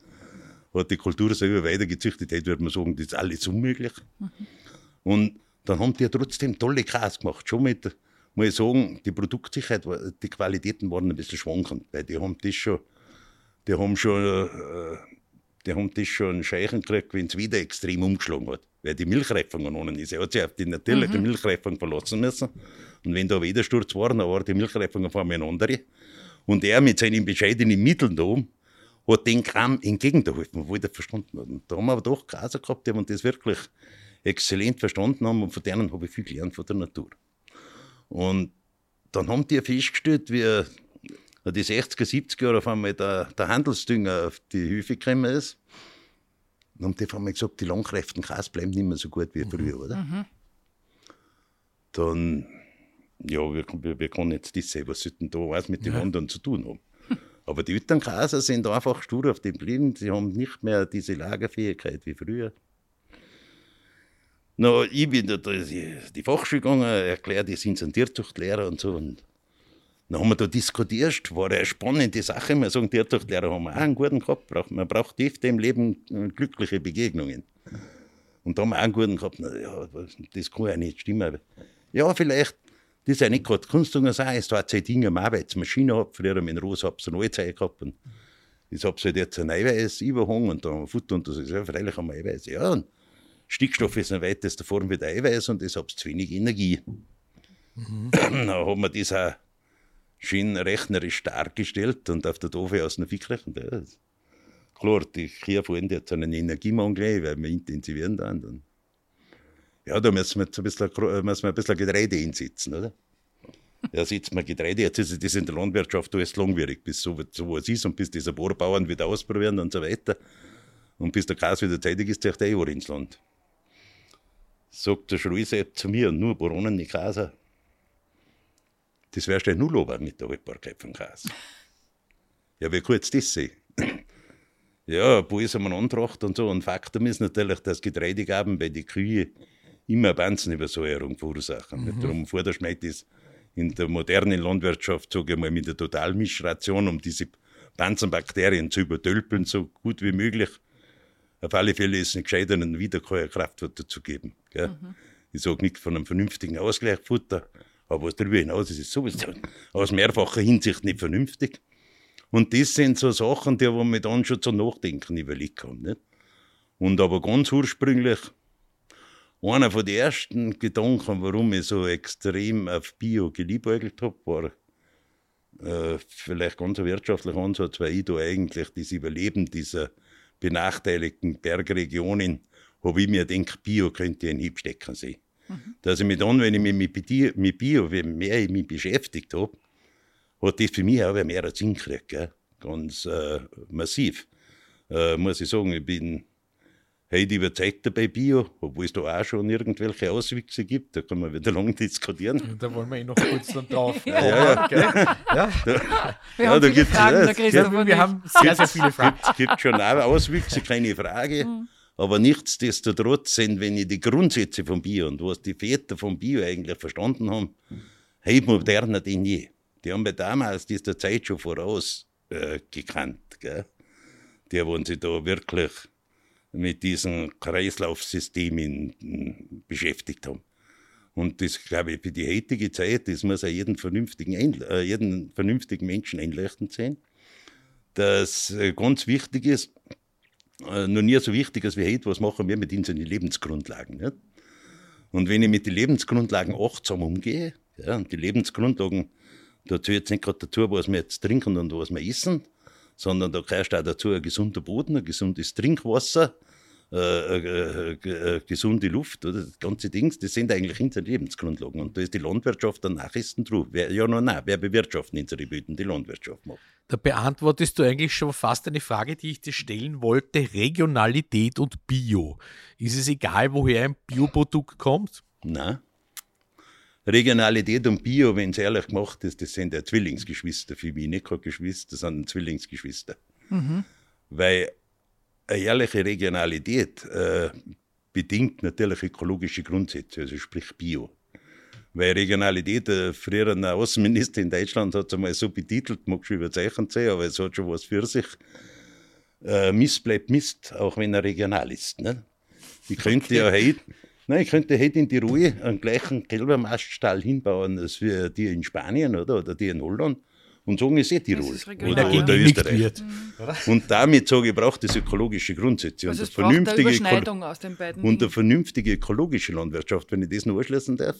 Hat die Kultur selber weitergezüchtet. Heute würde man sagen, das ist alles unmöglich. Mhm. Und dann haben die trotzdem tolle Gras gemacht. Schon mit, muss ich sagen, die Produktsicherheit, die Qualitäten waren ein bisschen schwankend, weil die haben das schon, die haben schon äh, die haben das schon Scheichen gekriegt, wenn es wieder extrem umgeschlagen hat. Weil die Milchreifung genommen ist. Er hat sich auf die natürliche mhm. Milchreifung verlassen müssen. Und wenn da Widersturz war, dann war die Milchreifung auf einmal eine andere. Und er mit seinen bescheidenen Mitteln da oben hat den Kram entgegengeholfen, wo ich das verstanden habe. Und da haben wir aber doch Graser gehabt, die haben das wirklich exzellent verstanden haben und von denen habe ich viel gelernt von der Natur. Und dann haben die festgestellt, wie die 60er, 70er Jahre auf einmal der, der Handelsdünger auf die Höfe gekommen ist. Dann haben die auf einmal gesagt, die langkräftigen Gras bleiben nicht mehr so gut wie früher, mhm. oder? Mhm. Dann, ja, wir, wir, wir können jetzt das sehen, was sollten da was mit den ja. anderen zu tun haben. Aber die Graser sind einfach stur auf dem geblieben, sie haben nicht mehr diese Lagerfähigkeit wie früher. Na, ich bin da die, die Fachschule gegangen, erklärt, ich sind ein Tierzuchtlehrer und so. Und dann haben wir da diskutiert, war eine spannende Sache. Wir sagen, die Tierzuchtlehrer haben auch einen guten gehabt. Man braucht tief im Leben äh, glückliche Begegnungen. Und da haben wir auch einen guten gehabt. Na, ja, das kann ja nicht stimmen. Ja, vielleicht, das ist ja nicht gerade Kunstdünger sein, es war zwei Dinge am Arbeitsmaschine gehabt. Früher mit Rose habe ich eine Allzeit gehabt. Und ich habe halt jetzt ein Eiweiß überhangen und dann Futter und das ist ja freilich am Eiweiß. Ja, und Stickstoff ist in weitester Form wie der Eiweiß und das hat zu wenig Energie. Mhm. dann haben wir das auch schön rechnerisch dargestellt und auf der Dove aus einer gerechnet. Ja, klar, die Kia vorhin jetzt einen Energiemangel, weil wir intensivieren dann. dann. Ja, da müssen wir jetzt ein bisschen, müssen wir ein bisschen Getreide einsetzen, oder? Ja, setzt man Getreide, jetzt ist das in der Landwirtschaft alles langwierig, bis so, so was ist und bis diese Bohrbauern wieder ausprobieren und so weiter. Und bis der Gas wieder zeitig ist, zieht er eh ins Land. Sagt der Schruise zu mir, nur Boronen, nicht Kasa. Das wärst du ja null oben mit der vom Gas. Ja, wie kurz das sehen? ja, ein paar ist einmal antracht und so. Und Faktum ist natürlich, dass Getreidegaben bei den Kühen immer Banzenübersäuerung verursachen. Mhm. Darum Vorderschmeid ist in der modernen Landwirtschaft, sage ich mal, mit der Totalmischration, um diese Banzenbakterien zu übertölpeln, so gut wie möglich. Auf alle Fälle ist es einen Wiederkäuerkraftfutter zu geben. Mhm. Ich sage nicht von einem vernünftigen Ausgleichsfutter, aber was darüber hinaus ist, ist sowieso aus mehrfacher Hinsicht nicht vernünftig. Und das sind so Sachen, die wo mir dann schon zum Nachdenken überlegt haben. Nicht? Und aber ganz ursprünglich, einer von den ersten Gedanken, warum ich so extrem auf Bio geliebäugelt habe, war äh, vielleicht ganz ein wirtschaftlicher Ansatz, weil ich da eigentlich das Überleben dieser benachteiligten Bergregionen habe ich mir gedacht, Bio könnte ein Hiebstecker sein. Mhm. Dass ich mich dann, wenn ich mich mit Bio, mit Bio mehr ich mich beschäftigt habe, hat das für mich auch mehr Sinn gekriegt. Gell? Ganz äh, massiv. Äh, muss ich sagen, ich bin heute überzeugt bei Bio, obwohl es da auch schon irgendwelche Auswüchse gibt. Da kann man wieder lange diskutieren. Da wollen wir eh noch kurz dann drauf. ja, ja. ja. ja. Da, wir ja, haben da viele Fragen, ja, Christoph wir haben sehr, sehr viele Fragen. Es gibt, gibt schon auch Auswüchse, keine Frage. Mhm. Aber nichtsdestotrotz sind, wenn ich die Grundsätze von Bio und was die Väter von Bio eigentlich verstanden haben, heute moderner denn je. Die haben ja damals dieser Zeit schon voraus äh, gekannt. Gell? Die haben sich da wirklich mit diesem Kreislaufsystem beschäftigt haben. Und das, glaube ich, für die heutige Zeit, das muss auch jeden vernünftigen, äh, jeden vernünftigen Menschen einleuchtend sein, dass äh, ganz wichtig ist, noch nie so wichtig als wir heute, was machen wir mit unseren Lebensgrundlagen. Nicht? Und wenn ich mit den Lebensgrundlagen achtsam umgehe, ja, und die Lebensgrundlagen, da zählt jetzt nicht gerade dazu, was wir jetzt trinken und was wir essen, sondern da gehört auch dazu ein gesunder Boden, ein gesundes Trinkwasser, äh, äh, äh, gesunde Luft, oder das ganze Ding, das sind eigentlich unsere Lebensgrundlagen. Und da ist die Landwirtschaft am nachrichten drauf. Wer, ja, noch nein, wer bewirtschaftet unsere Böden? Die Landwirtschaft macht. Da beantwortest du eigentlich schon fast eine Frage, die ich dir stellen wollte. Regionalität und Bio. Ist es egal, woher ein Bioprodukt kommt? Nein. Regionalität und Bio, wenn es ehrlich gemacht ist, das sind ja Zwillingsgeschwister für mich, nicht keine Geschwister, sondern Zwillingsgeschwister. Mhm. Weil eine ehrliche Regionalität äh, bedingt natürlich ökologische Grundsätze, also sprich Bio. Weil Regionalität, äh, früher ein Außenminister in Deutschland hat es einmal so betitelt, mag schon überzeichnet sein, aber es hat schon was für sich. Äh, Mist bleibt Mist, auch wenn er regional ist. Ne? Ich könnte okay. ja heute, nein, ich könnte heute in Tirol einen gleichen Kälbermaststall hinbauen als für die in Spanien oder, oder die in Holland und sagen, ist eh Tirol oder, oder Österreich. Wird. Mhm. Und damit sage ich, braucht es ökologische Grundsätze. Also und, es vernünftige Überschneidung aus den beiden. und eine vernünftige ökologische Landwirtschaft, wenn ich das noch anschließen darf,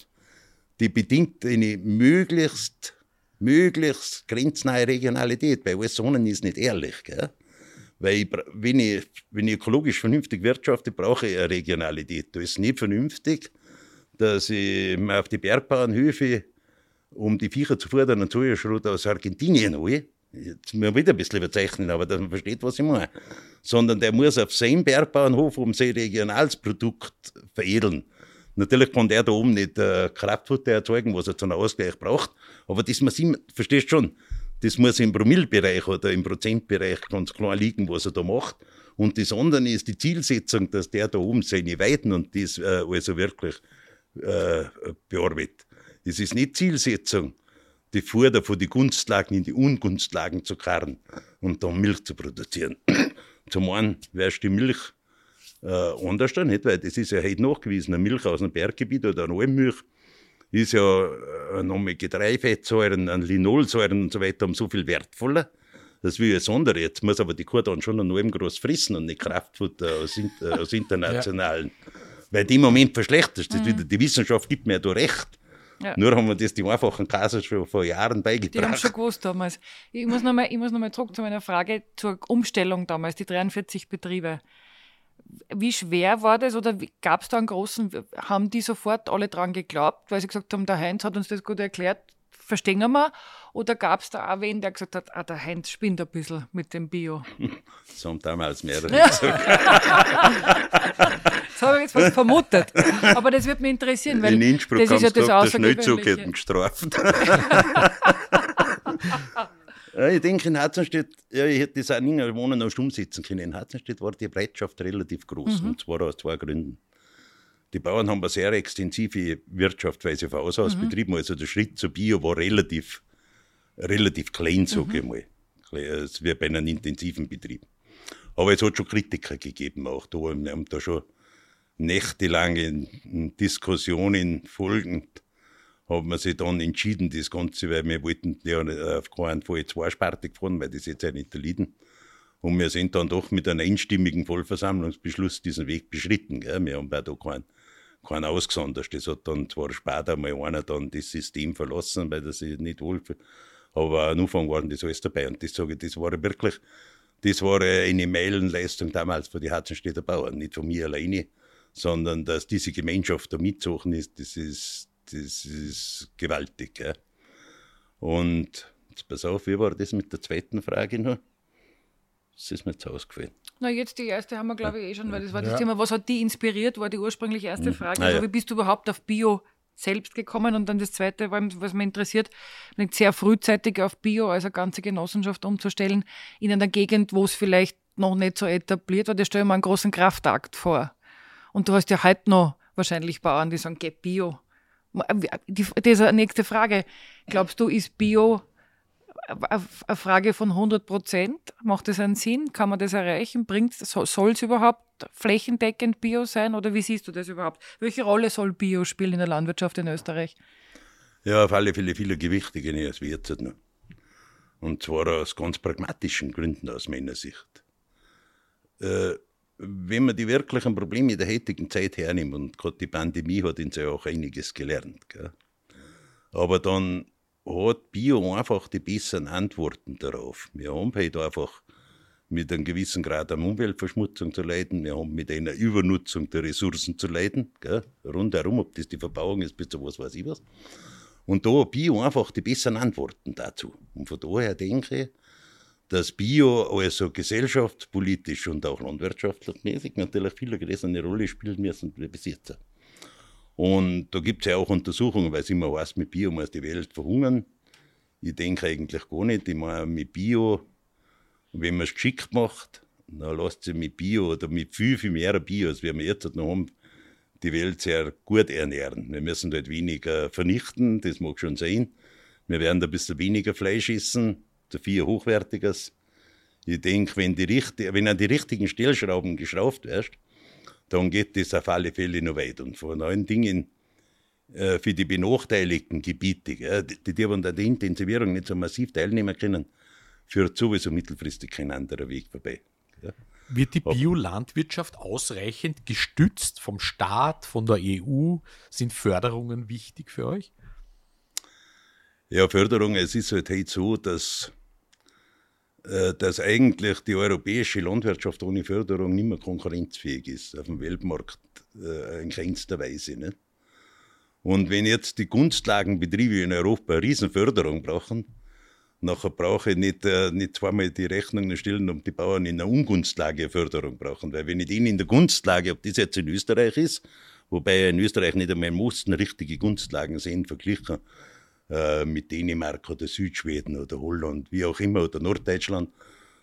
die bedingt eine möglichst, möglichst grenznahe Regionalität. Bei alles Sonnen ist nicht ehrlich. Gell? Weil ich, wenn, ich, wenn ich ökologisch vernünftig wirtschafte, brauche ich eine Regionalität. Da ist nicht vernünftig, dass ich auf die Bergbauernhöfe um die Viecher zu fordern, einen Sojaschrot aus Argentinien hole. Jetzt muss man wieder ein bisschen überzeichnen, aber dass man versteht, was ich meine. Sondern der muss auf seinem Bergbauernhof um sein regionales Produkt veredeln. Natürlich kann der da oben nicht äh, Kraftfutter erzeugen, was er zu einem Ausgleich braucht, aber das muss ihm, verstehst schon, das muss im Promillbereich oder im Prozentbereich ganz klar liegen, was er da macht. Und das andere ist die Zielsetzung, dass der da oben seine Weiten und das äh, also wirklich äh, bearbeitet. Es ist nicht Zielsetzung, die Futter von den Gunstlagen in die Ungunstlagen zu karren und dann Milch zu produzieren. Zum einen wärst die Milch äh, anders da nicht, weil das ist ja heute nachgewiesen, eine Milch aus einem Berggebiet oder eine Almmilch ist ja äh, ein Omega-3-Fettsäuren, ein Linolsäuren und so weiter um so viel wertvoller. Das will ein andere. Jetzt muss aber die Kuh dann schon noch eben groß fressen und nicht Kraftfutter aus, äh, aus internationalen. Ja. Weil die im Moment verschlechtert. Mhm. Wieder, die Wissenschaft gibt mir da recht. Ja. Nur haben wir das die einfachen Kassen schon vor Jahren beigebracht. Die haben schon gewusst damals. Ich muss nochmal noch zurück zu meiner Frage zur Umstellung damals, die 43 Betriebe. Wie schwer war das oder gab es da einen großen, haben die sofort alle dran geglaubt, weil sie gesagt haben, der Heinz hat uns das gut erklärt, verstehen wir? Oder gab es da auch wen, der gesagt hat, ah, der Heinz spinnt ein bisschen mit dem Bio? Das haben damals mehrere gesagt. das habe ich jetzt fast vermutet. Aber das wird mich interessieren, weil In Innsbruck das ist ja das Außergewöhnliche. Schnellzug gestraft. ja, ich denke, in Hatzenstedt, ja, ich hätte das auch nicht wohnen noch umsetzen können. In Hatzenstedt war die Bereitschaft relativ groß, mhm. und zwar aus zwei Gründen. Die Bauern haben eine sehr extensive Wirtschaft, weil sie von Haus aus mhm. betrieben. Also der Schritt zu Bio war relativ, relativ klein, sage mhm. ich mal. Es wie bei einem intensiven Betrieb. Aber es hat schon Kritiker gegeben auch da. Wir haben da schon nächtelange Diskussionen folgend haben wir sich dann entschieden, das Ganze, weil wir wollten ja auf keinen Fall zweispartig fahren, weil das jetzt ja nicht erlieden. Und wir sind dann doch mit einem einstimmigen Vollversammlungsbeschluss diesen Weg beschritten. Gell? Wir haben da keinen kein ausgesondert. Das hat dann zwar später mal einer dann das System verlassen, weil er sich nicht wohlfühlt. Aber am Anfang waren das alles dabei. Und das sage ich, das war wirklich, das war eine Meilenleistung damals von den Hatzenstädter Bauern, nicht von mir alleine, sondern dass diese Gemeinschaft da mitsuchen ist, das ist, das ist gewaltig. Ja. Und jetzt pass auf, wie war das mit der zweiten Frage noch? Das ist mir jetzt ausgefallen. Na, jetzt die erste haben wir, glaube ich, eh schon, weil das war das ja. Thema, was hat die inspiriert, war die ursprünglich erste hm. Frage. Also, wie bist du überhaupt auf Bio selbst gekommen? Und dann das zweite, was mich interessiert, sehr frühzeitig auf Bio, also ganze Genossenschaft umzustellen, in einer Gegend, wo es vielleicht noch nicht so etabliert war. Das stelle ich mir einen großen Kraftakt vor. Und du hast ja heute noch wahrscheinlich Bauern, die sagen, geh Bio. Das ist eine nächste Frage. Glaubst du, ist Bio eine Frage von 100 Prozent? Macht das einen Sinn? Kann man das erreichen? Bringt soll es überhaupt flächendeckend Bio sein oder wie siehst du das überhaupt? Welche Rolle soll Bio spielen in der Landwirtschaft in Österreich? Ja, auf alle Fälle viel gewichtiger als wir jetzt noch. Und zwar aus ganz pragmatischen Gründen aus meiner Sicht. Äh, wenn man die wirklichen Probleme der heutigen Zeit hernimmt, und gerade die Pandemie hat uns ja auch einiges gelernt, gell? aber dann hat Bio einfach die besseren Antworten darauf. Wir haben halt einfach mit einem gewissen Grad an Umweltverschmutzung zu leiden, wir haben mit einer Übernutzung der Ressourcen zu leiden, gell? rundherum, ob das die Verbauung ist, bis zu was weiß ich was. Und da hat Bio einfach die besseren Antworten dazu. Und von daher denke ich, dass Bio also gesellschaftspolitisch und auch landwirtschaftlich mäßig natürlich viel eine Rolle spielen müssen wie bis jetzt. Und da gibt es ja auch Untersuchungen, weil es immer heißt, mit Bio muss die Welt verhungern. Ich denke eigentlich gar nicht. Ich meine, mit Bio, wenn man es geschickt macht, dann lässt sich mit Bio oder mit viel, viel mehr Bio, als wir jetzt noch haben, die Welt sehr gut ernähren. Wir müssen dort weniger vernichten, das mag schon sein. Wir werden ein bisschen weniger Fleisch essen, viel hochwertiges. Ich denke, wenn, die, wenn an die richtigen Stellschrauben geschraubt wirst, dann geht das auf alle Fälle noch weit. Und vor allen Dingen äh, für die benachteiligten Gebiete, ja, die, die an der Intensivierung nicht so massiv teilnehmen können, führt sowieso mittelfristig kein anderer Weg vorbei. Ja. Wird die Biolandwirtschaft ausreichend gestützt vom Staat, von der EU? Sind Förderungen wichtig für euch? Ja, Förderung, es ist halt heute so, dass dass eigentlich die europäische Landwirtschaft ohne Förderung nicht mehr konkurrenzfähig ist auf dem Weltmarkt äh, in keinster Weise. Nicht? Und wenn jetzt die Gunstlagenbetriebe in Europa eine Riesenförderung brauchen, nachher brauche ich nicht, äh, nicht zweimal die Rechnungen stellen, ob die Bauern in einer Ungunstlage Förderung brauchen. Weil wenn ich denen in der Gunstlage, ob das jetzt in Österreich ist, wobei in Österreich nicht einmal mussten richtige Gunstlagen sehen, verglichen äh, mit Dänemark oder Südschweden oder Holland, wie auch immer, oder Norddeutschland,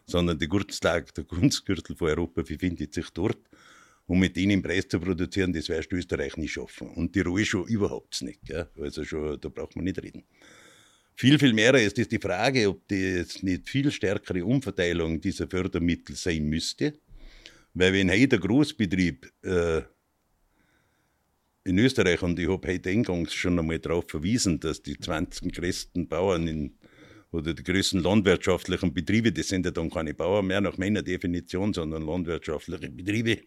sondern die Gurtslag, der Gunstgürtel von Europa befindet sich dort. Und mit denen Preis zu produzieren, das wirst du Österreich nicht schaffen. Und die Ruhe schon überhaupt nicht. Gell? Also schon, da braucht man nicht reden. Viel, viel mehr ist es die Frage, ob das nicht viel stärkere Umverteilung dieser Fördermittel sein müsste. Weil wenn jeder Großbetrieb äh, in Österreich, und ich habe heute eingangs schon einmal darauf verwiesen, dass die 20 größten Bauern in, oder die größten landwirtschaftlichen Betriebe, das sind ja dann keine Bauern mehr nach meiner Definition, sondern landwirtschaftliche Betriebe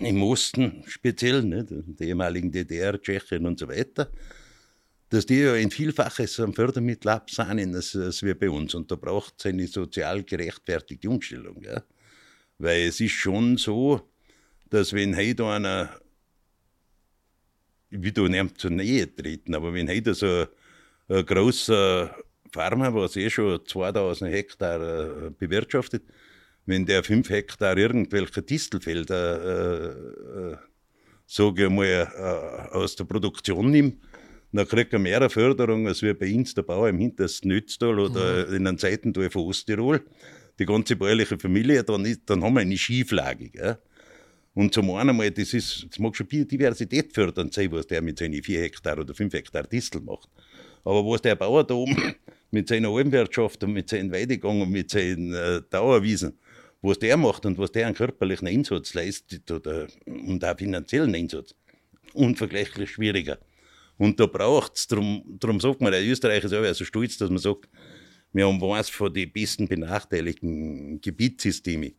im Osten speziell, ne, der ehemaligen DDR, Tschechien und so weiter, dass die ja ein Vielfaches am Fördermittel absahnen als, als wir bei uns. Und da braucht es eine sozial gerechtfertigte Umstellung. Ja? Weil es ist schon so, dass wenn heute einer da nicht zur Nähe treten, aber wenn heute so ein großer Farmer, was eh schon 2000 Hektar äh, bewirtschaftet, wenn der 5 Hektar irgendwelche Distelfelder, äh, äh, sage ich mal, äh, aus der Produktion nimmt, dann kriegt er mehr Förderung, als wir bei uns der Bauer im hintersten Nütztal oder mhm. in einem Seitental von Osttirol. Die ganze bäuerliche Familie, dann, ist, dann haben wir eine Schieflage. Gell? Und zum einen mal, das, ist, das mag schon Biodiversität fördern sein, was der mit seinen 4 Hektar oder 5 Hektar Distel macht. Aber was der Bauer da oben mit seiner Almwirtschaft und mit seinen Weidegang und mit seinen äh, Dauerwiesen, was der macht und was der an körperlichen Einsatz leistet oder, und auch finanziellen Einsatz, unvergleichlich schwieriger. Und da braucht es, darum, darum sagt man, der Österreicher ist auch so stolz, dass man sagt, wir haben eines von den besten benachteiligten Gebietssystemen.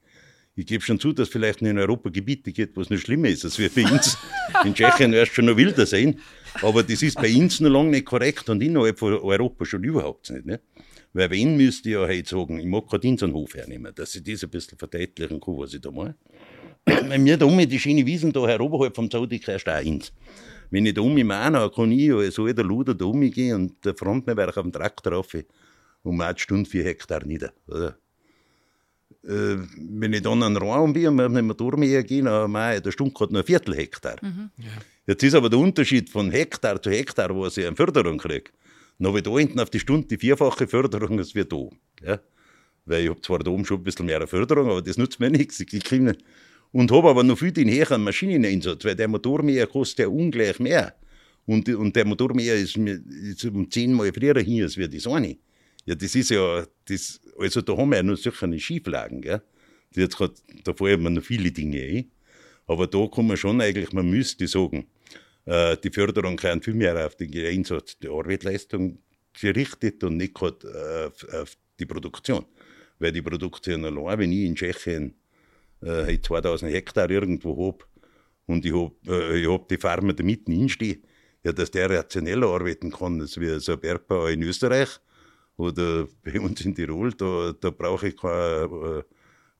Ich gebe schon zu, dass vielleicht in Europa Gebiete gibt, wo es nicht schlimmer ist als wir bei uns. In Tschechien wirst du schon noch wilder sein. Aber das ist bei uns noch lange nicht korrekt und innerhalb von Europa schon überhaupt nicht. Ne? Weil wenn, müsste ich ja heute sagen, ich mag gerade unseren Hof hernehmen, dass ich das ein bisschen verdeutlichen kann, was ich da mache. Wenn wir da um die schöne Wiesen da her oberhalb vom Zaudig erst eins. Wenn ich da um meine, kann ich als alter Luder da umgehen und der Frontmann wäre auf dem Traktor rauf um eine Stunde vier Hektar nieder. Oder? Äh, wenn ich dann an den Raum bin und wir durchmähen gehen, habe der Stunde gerade noch ein Viertel Hektar. Mhm. Ja. Jetzt ist aber der Unterschied von Hektar zu Hektar, wo ich eine Förderung kriege. Dann habe ich da hinten auf die Stunde die vierfache Förderung als wir da. Ja? Weil ich habe zwar da oben schon ein bisschen mehr Förderung, aber das nutzt mir nichts. Ich kriege und habe aber noch viel den höheren Maschineneinsatz, weil der Motormäher kostet ja ungleich mehr. Und, und der Motormäher ist, ist um zehnmal früher hier als wir das eine. Ja, das ist ja, das, also da haben wir ja noch solche Schieflagen, gell? Jetzt grad, da fallen mir noch viele Dinge ein. Aber da kann man schon eigentlich, man müsste sagen, äh, die Förderung kann viel mehr auf den Einsatz der Arbeitsleistung gerichtet und nicht gerade äh, auf, auf, die Produktion. Weil die Produktion allein, wenn ich in Tschechien äh, 2000 Hektar irgendwo habe und ich habe äh, hab die Farmer da mitten hinstehen, ja, dass der rationeller arbeiten kann, als so ein Bergbauer in Österreich oder bei uns in Tirol, da, da brauche ich kein, äh,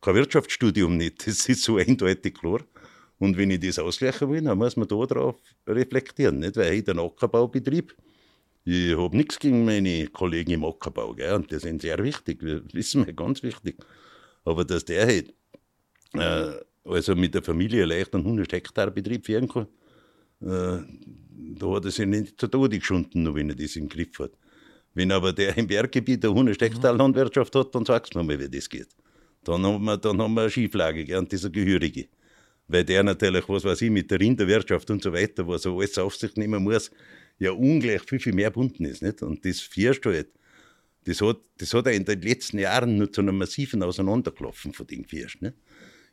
kein Wirtschaftsstudium nicht. Das ist so eindeutig klar. Und wenn ich das ausgleichen will, dann muss man da drauf reflektieren. Nicht? Weil ich einen Ackerbaubetrieb ich habe nichts gegen meine Kollegen im Ackerbau, gell? und die sind sehr wichtig, wir wissen wir, ganz wichtig. Aber dass der halt, äh, also mit der Familie leicht einen 100 Hektar Betrieb führen kann, äh, da hat er sich nicht zu Tode geschunden, wenn er das im Griff hat. Wenn aber der im Berggebiet eine 100 Hektar Landwirtschaft hat, dann sagst du mir mal, wie das geht. Dann haben wir, dann haben wir eine Schieflage, gell, und dieser Gehörige. Weil der natürlich, was weiß ich, mit der Rinderwirtschaft und so weiter, was er alles auf sich nehmen muss, ja ungleich viel, viel mehr bunden ist. Nicht? Und das fährst halt. Das hat, das hat er in den letzten Jahren nur zu einem massiven Auseinanderklopfen von den Fierst. Nicht?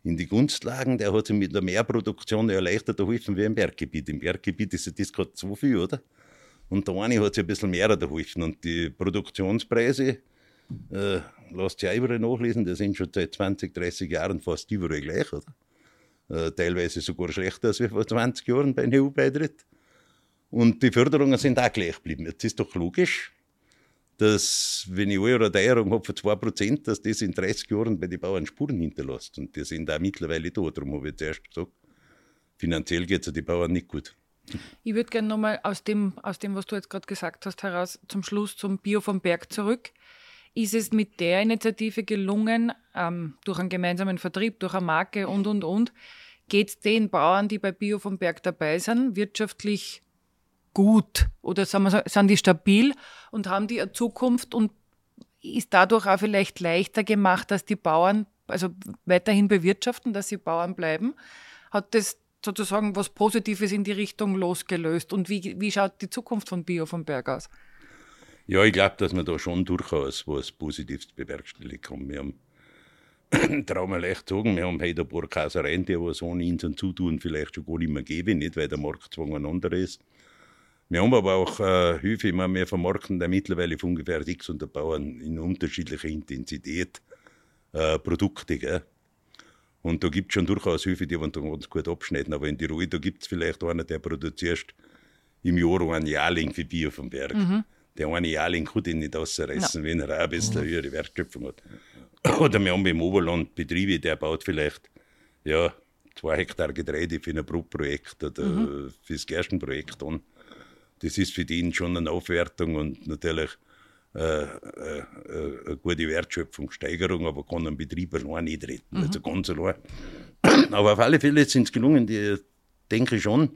In die Gunstlagen, der hat sich mit der Mehrproduktion erleichtert geholfen wie im Berggebiet. Im Berggebiet ist das gerade so viel, oder? Und der eine hat sich ein bisschen mehr geholfen. Und die Produktionspreise, äh, lasst sich überall nachlesen, die sind schon seit 20, 30 Jahren fast überall gleich, oder? Äh, teilweise sogar schlechter als vor 20 Jahren beim EU-Beitritt. Und die Förderungen sind auch gleich geblieben. Jetzt ist doch logisch, dass, wenn ich eine Teuerung habe von 2%, dass das in 30 Jahren bei den Bauern Spuren hinterlässt. Und die sind auch mittlerweile da. Darum habe ich zuerst gesagt, finanziell geht es den Bauern nicht gut. Ich würde gerne nochmal aus dem, aus dem, was du jetzt gerade gesagt hast, heraus zum Schluss zum Bio vom Berg zurück. Ist es mit der Initiative gelungen, ähm, durch einen gemeinsamen Vertrieb, durch eine Marke und, und, und, geht es den Bauern, die bei Bio vom Berg dabei sind, wirtschaftlich gut oder sind die stabil und haben die eine Zukunft und ist dadurch auch vielleicht leichter gemacht, dass die Bauern also weiterhin bewirtschaften, dass sie Bauern bleiben? Hat das sozusagen was Positives in die Richtung losgelöst? Und wie, wie schaut die Zukunft von Bio vom Berg aus? Ja, ich glaube, dass man da schon durchaus was Positives bewerkstelligen kann. Wir haben, wir leicht sagen, wir haben heute ein paar Kasereien, die was ohne unseren Zutun vielleicht schon gar nicht mehr geben, nicht weil der Marktzwang ein anderer ist. Wir haben aber auch äh, Höfe, meine, wir vermarkten da mittlerweile von ungefähr 600 Bauern in unterschiedlicher Intensität äh, Produkte. Gell? Und da gibt es schon durchaus Höfe, die ganz gut abschneiden. Aber in Tirol, da gibt es vielleicht einen, der produziert im Jahr einen Jahrling für Bier vom Berg. Mhm. Der eine Jahrling kann den nicht ausreißen, no. wenn er auch ein bisschen mhm. höhere Wertschöpfung hat. Oder wir haben im Oberland Betriebe, der baut vielleicht ja, zwei Hektar Getreide für ein Brotprojekt oder mhm. für das Gerstenprojekt an das ist für den schon eine Aufwertung und natürlich äh, äh, äh, eine gute Wertschöpfungssteigerung, aber kann einen Betrieb allein nicht retten, mhm. also ganz allein. Aber auf alle Fälle sind es gelungen, die, denke ich schon,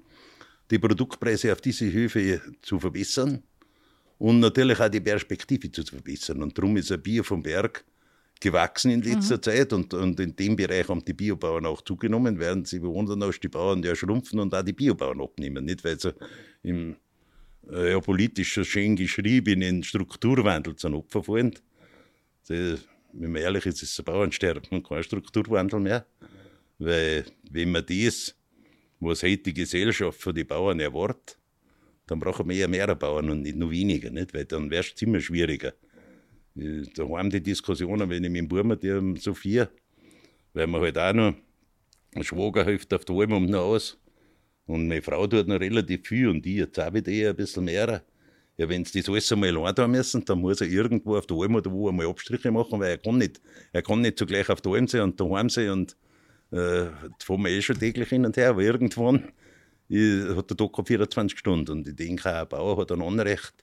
die Produktpreise auf diese Höfe zu verbessern und natürlich auch die Perspektive zu verbessern. Und darum ist ein Bier vom Berg gewachsen in letzter mhm. Zeit und, und in dem Bereich haben die Biobauern auch zugenommen, während sie woanders die Bauern ja schrumpfen und auch die Biobauern abnehmen. Nicht, weil sie im äh, ja, politisch so schön geschriebenen Strukturwandel zum Opfer fallen. Das, wenn man ehrlich ist, ist es ein Bauernsterben und kein Strukturwandel mehr. Weil, wenn man das, was heute die Gesellschaft von den Bauern erwartet, dann brauchen wir eher mehr Bauern und nicht nur weniger, nicht? weil dann wäre es ziemlich schwieriger. Da haben die Diskussionen, wenn ich mit dem Burma, die haben so vier, weil man halt auch noch, ein Schwager hilft auf der Alm um noch aus, und meine Frau tut noch relativ viel und ich jetzt auch wieder ein bisschen mehr. Ja, wenn sie das alles einmal allein müssen, dann muss er irgendwo auf der Alm oder wo einmal Abstriche machen, weil er kann nicht, er kann nicht zugleich auf der Alm sein und daheim sein und Äh, da fahren wir eh schon täglich hin und her, aber irgendwann ich, hat der Docker 24 Stunden. Und ich denke, auch ein Bauer hat ein Anrecht,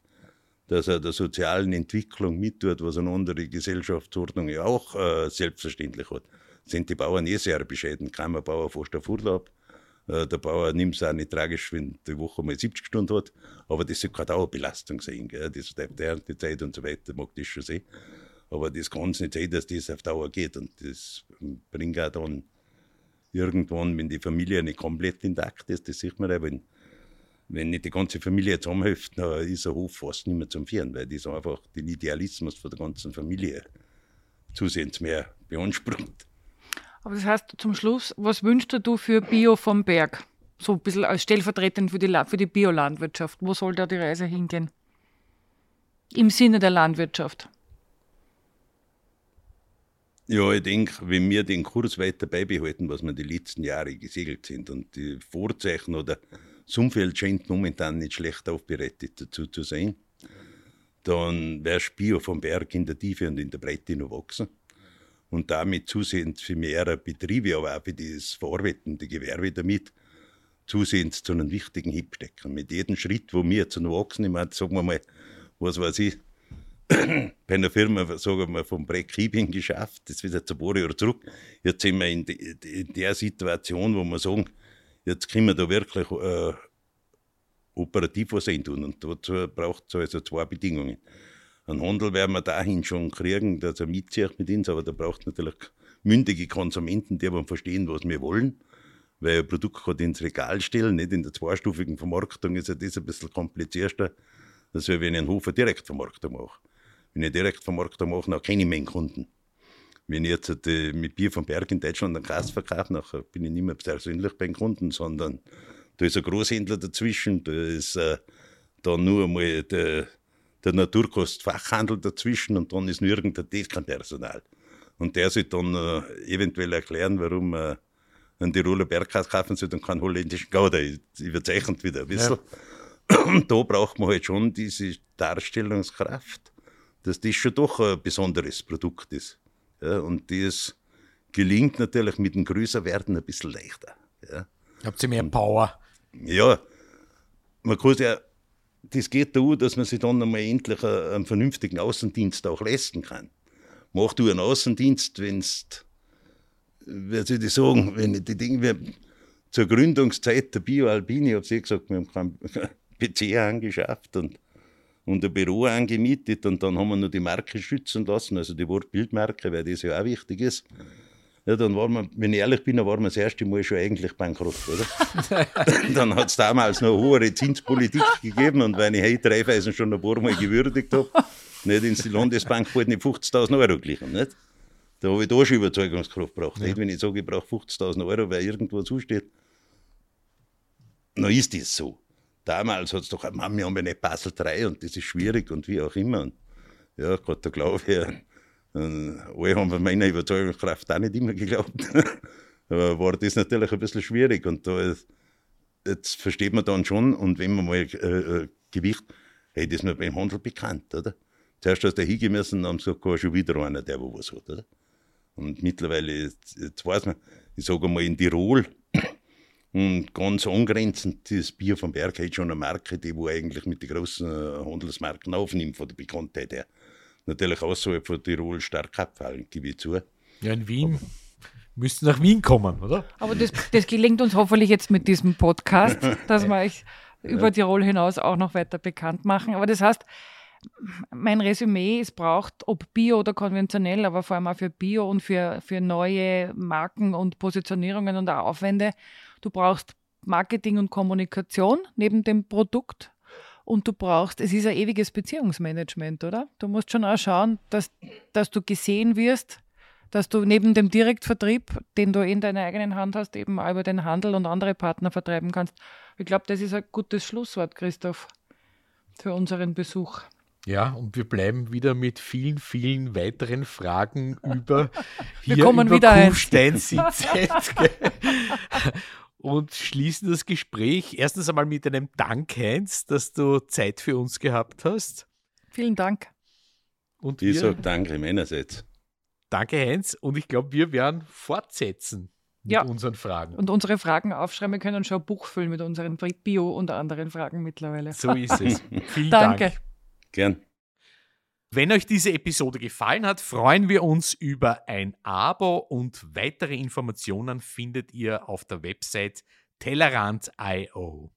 dass er der sozialen Entwicklung mittut, was eine andere Gesellschaftsordnung ja auch äh, selbstverständlich hat. Sind die Bauern eh sehr bescheiden. Kein Bauer fast auf Urlaub. Äh, der Bauer nimmt es auch nicht tragisch, wenn die Woche mal 70 Stunden hat. Aber das soll keine Dauerbelastung sein. Gell? Das bleibt die Zeit und so weiter, mag das schon sein. Aber das kann es nicht sein, dass das auf Dauer geht. Und das bringt auch dann irgendwann, wenn die Familie nicht komplett intakt ist, das sieht man ja, wenn, wenn nicht die ganze Familie zusammenhilft, dann ist ein Hof fast nicht mehr zum Führen, weil das einfach den Idealismus von der ganzen Familie zusehends mehr beansprucht. Aber das heißt, zum Schluss, was wünschst du für Bio vom Berg? So ein bisschen als stellvertretend für die, für die Biolandwirtschaft. Wo soll da die Reise hingehen? Im Sinne der Landwirtschaft. Ja, ich denke, wenn wir den Kurs weiter beibehalten, was wir die letzten Jahre gesegelt sind und die Vorzeichen oder das Umfeld scheint momentan nicht schlecht aufbereitet dazu zu sein, dann wäre Bio vom Berg in der Tiefe und in der Breite noch wachsen und damit zusehends für mehrere Betriebe, aber auch für das verarbeitende Gewerbe damit, zusehends zu einem wichtigen Hip stecken. Mit jedem Schritt, wo wir zu wachsen, ich meine, sagen wir mal, was weiß ich, bei einer Firma, sagen wir, vom Break-Keeping geschafft, das ist wieder zu paar Jahre zurück. Jetzt sind wir in, de, in, der Situation, wo wir sagen, jetzt können wir da wirklich äh, operativ was tun. Und dazu braucht es also zwei Bedingungen. Einen Handel werden wir dahin schon kriegen, dass er mitzieht mit uns, aber da braucht natürlich mündige Konsumenten, die aber verstehen, was wir wollen. Weil ein Produkt gerade ins Regal stellen, nicht in der zweistufigen Vermarktung ist ja das ein bisschen komplizierter, als wenn ich einen Hofer Direktvermarktung mache. Wenn ich Direktvermarktung mache, dann kenne ich meinen Kunden. Wenn ich jetzt äh, mit Bier vom Berg in Deutschland einen Kass verkaufe, dann bin ich nicht mehr persönlich beim Kunden, sondern da ist ein Großhändler dazwischen, da ist äh, dann nur einmal der, der Naturkostfachhandel dazwischen und dann ist nur irgendein Dekanpersonal. Und der soll dann äh, eventuell erklären, warum äh, einen Tiroler Bergkass kaufen soll und keinen holländischen Gouda. Überzeichnet wieder ein bisschen. Ja. Und da braucht man halt schon diese Darstellungskraft dass das schon doch ein besonderes Produkt ist. Ja, und das gelingt natürlich mit dem Größerwerden ein bisschen leichter. Ja. Habt ihr mehr Power? Ja, man kann ja, das geht da dass man sich dann einmal endlich einen vernünftigen Außendienst auch leisten kann. Mach du einen Außendienst, wenn es, wie soll ich sagen, wenn die Dinge, zur Gründungszeit der Bio Alpini, ich habe eh gesagt, wir haben keinen PC angeschafft und und ein Büro angemietet und dann haben wir noch die Marke schützen lassen, also die Wortbildmarke, weil das ja auch wichtig ist. Ja, dann waren wir, wenn ich ehrlich bin, dann waren wir das erste Mal schon eigentlich bankrott, oder? dann hat es damals noch eine hohe Zinspolitik gegeben und weil ich heute Reifeisen schon ein paar Mal gewürdigt habe, nicht ins die Landesbank bald nicht 50.000 Euro glichen, nicht? Da habe ich da schon Überzeugungskraft gebraucht. Ja. Nicht, wenn ich sage, ich brauche 50.000 Euro, weil irgendwo zusteht. dann ist das so damals hat es doch, Mami, haben wir nicht Basel 3 und das ist schwierig und wie auch immer. Und ja, Gott, da glaube ich, äh, alle haben von meiner Überzeugungskraft auch nicht immer geglaubt. Aber war das natürlich ein bisschen schwierig und da jetzt versteht man dann schon und wenn man mal äh, äh Gewicht, hey, das ist mir beim Handel bekannt, oder? Zuerst hast du da hingemessen, dann haben sie schon wieder einer, der wo was hat, oder? Und mittlerweile, jetzt, jetzt weiß man, ich sage mal in Tirol, und ganz angrenzend, das Bier vom Berg hat schon eine Marke, die wo eigentlich mit den großen äh, Handelsmarken aufnimmt, von der Bekanntheit her. Natürlich außerhalb von Tirol stark abfallen, gebe ich zu. Ja, in Wien. Müssten nach Wien kommen, oder? Aber das, das gelingt uns hoffentlich jetzt mit diesem Podcast, dass wir euch über Tirol hinaus auch noch weiter bekannt machen. Aber das heißt, mein Resümee, es braucht, ob Bio oder konventionell, aber vor allem auch für Bio und für, für neue Marken und Positionierungen und auch Aufwände, Du brauchst Marketing und Kommunikation neben dem Produkt. Und du brauchst, es ist ein ewiges Beziehungsmanagement, oder? Du musst schon auch schauen, dass, dass du gesehen wirst, dass du neben dem Direktvertrieb, den du in deiner eigenen Hand hast, eben auch über den Handel und andere Partner vertreiben kannst. Ich glaube, das ist ein gutes Schlusswort, Christoph, für unseren Besuch. Ja, und wir bleiben wieder mit vielen, vielen weiteren Fragen über wir hier kommen über wieder Kufstein und schließen das Gespräch erstens einmal mit einem Dank, Heinz, dass du Zeit für uns gehabt hast. Vielen Dank. Und ich sage Danke meinerseits. Danke, Heinz. Und ich glaube, wir werden fortsetzen mit Ja. unseren Fragen. Und unsere Fragen aufschreiben. Wir können schon ein Buch füllen mit unseren Bio- und anderen Fragen mittlerweile. So ist es. Vielen Danke. Dank. Gern. Wenn euch diese Episode gefallen hat, freuen wir uns über ein Abo und weitere Informationen findet ihr auf der Website Tellerant.io.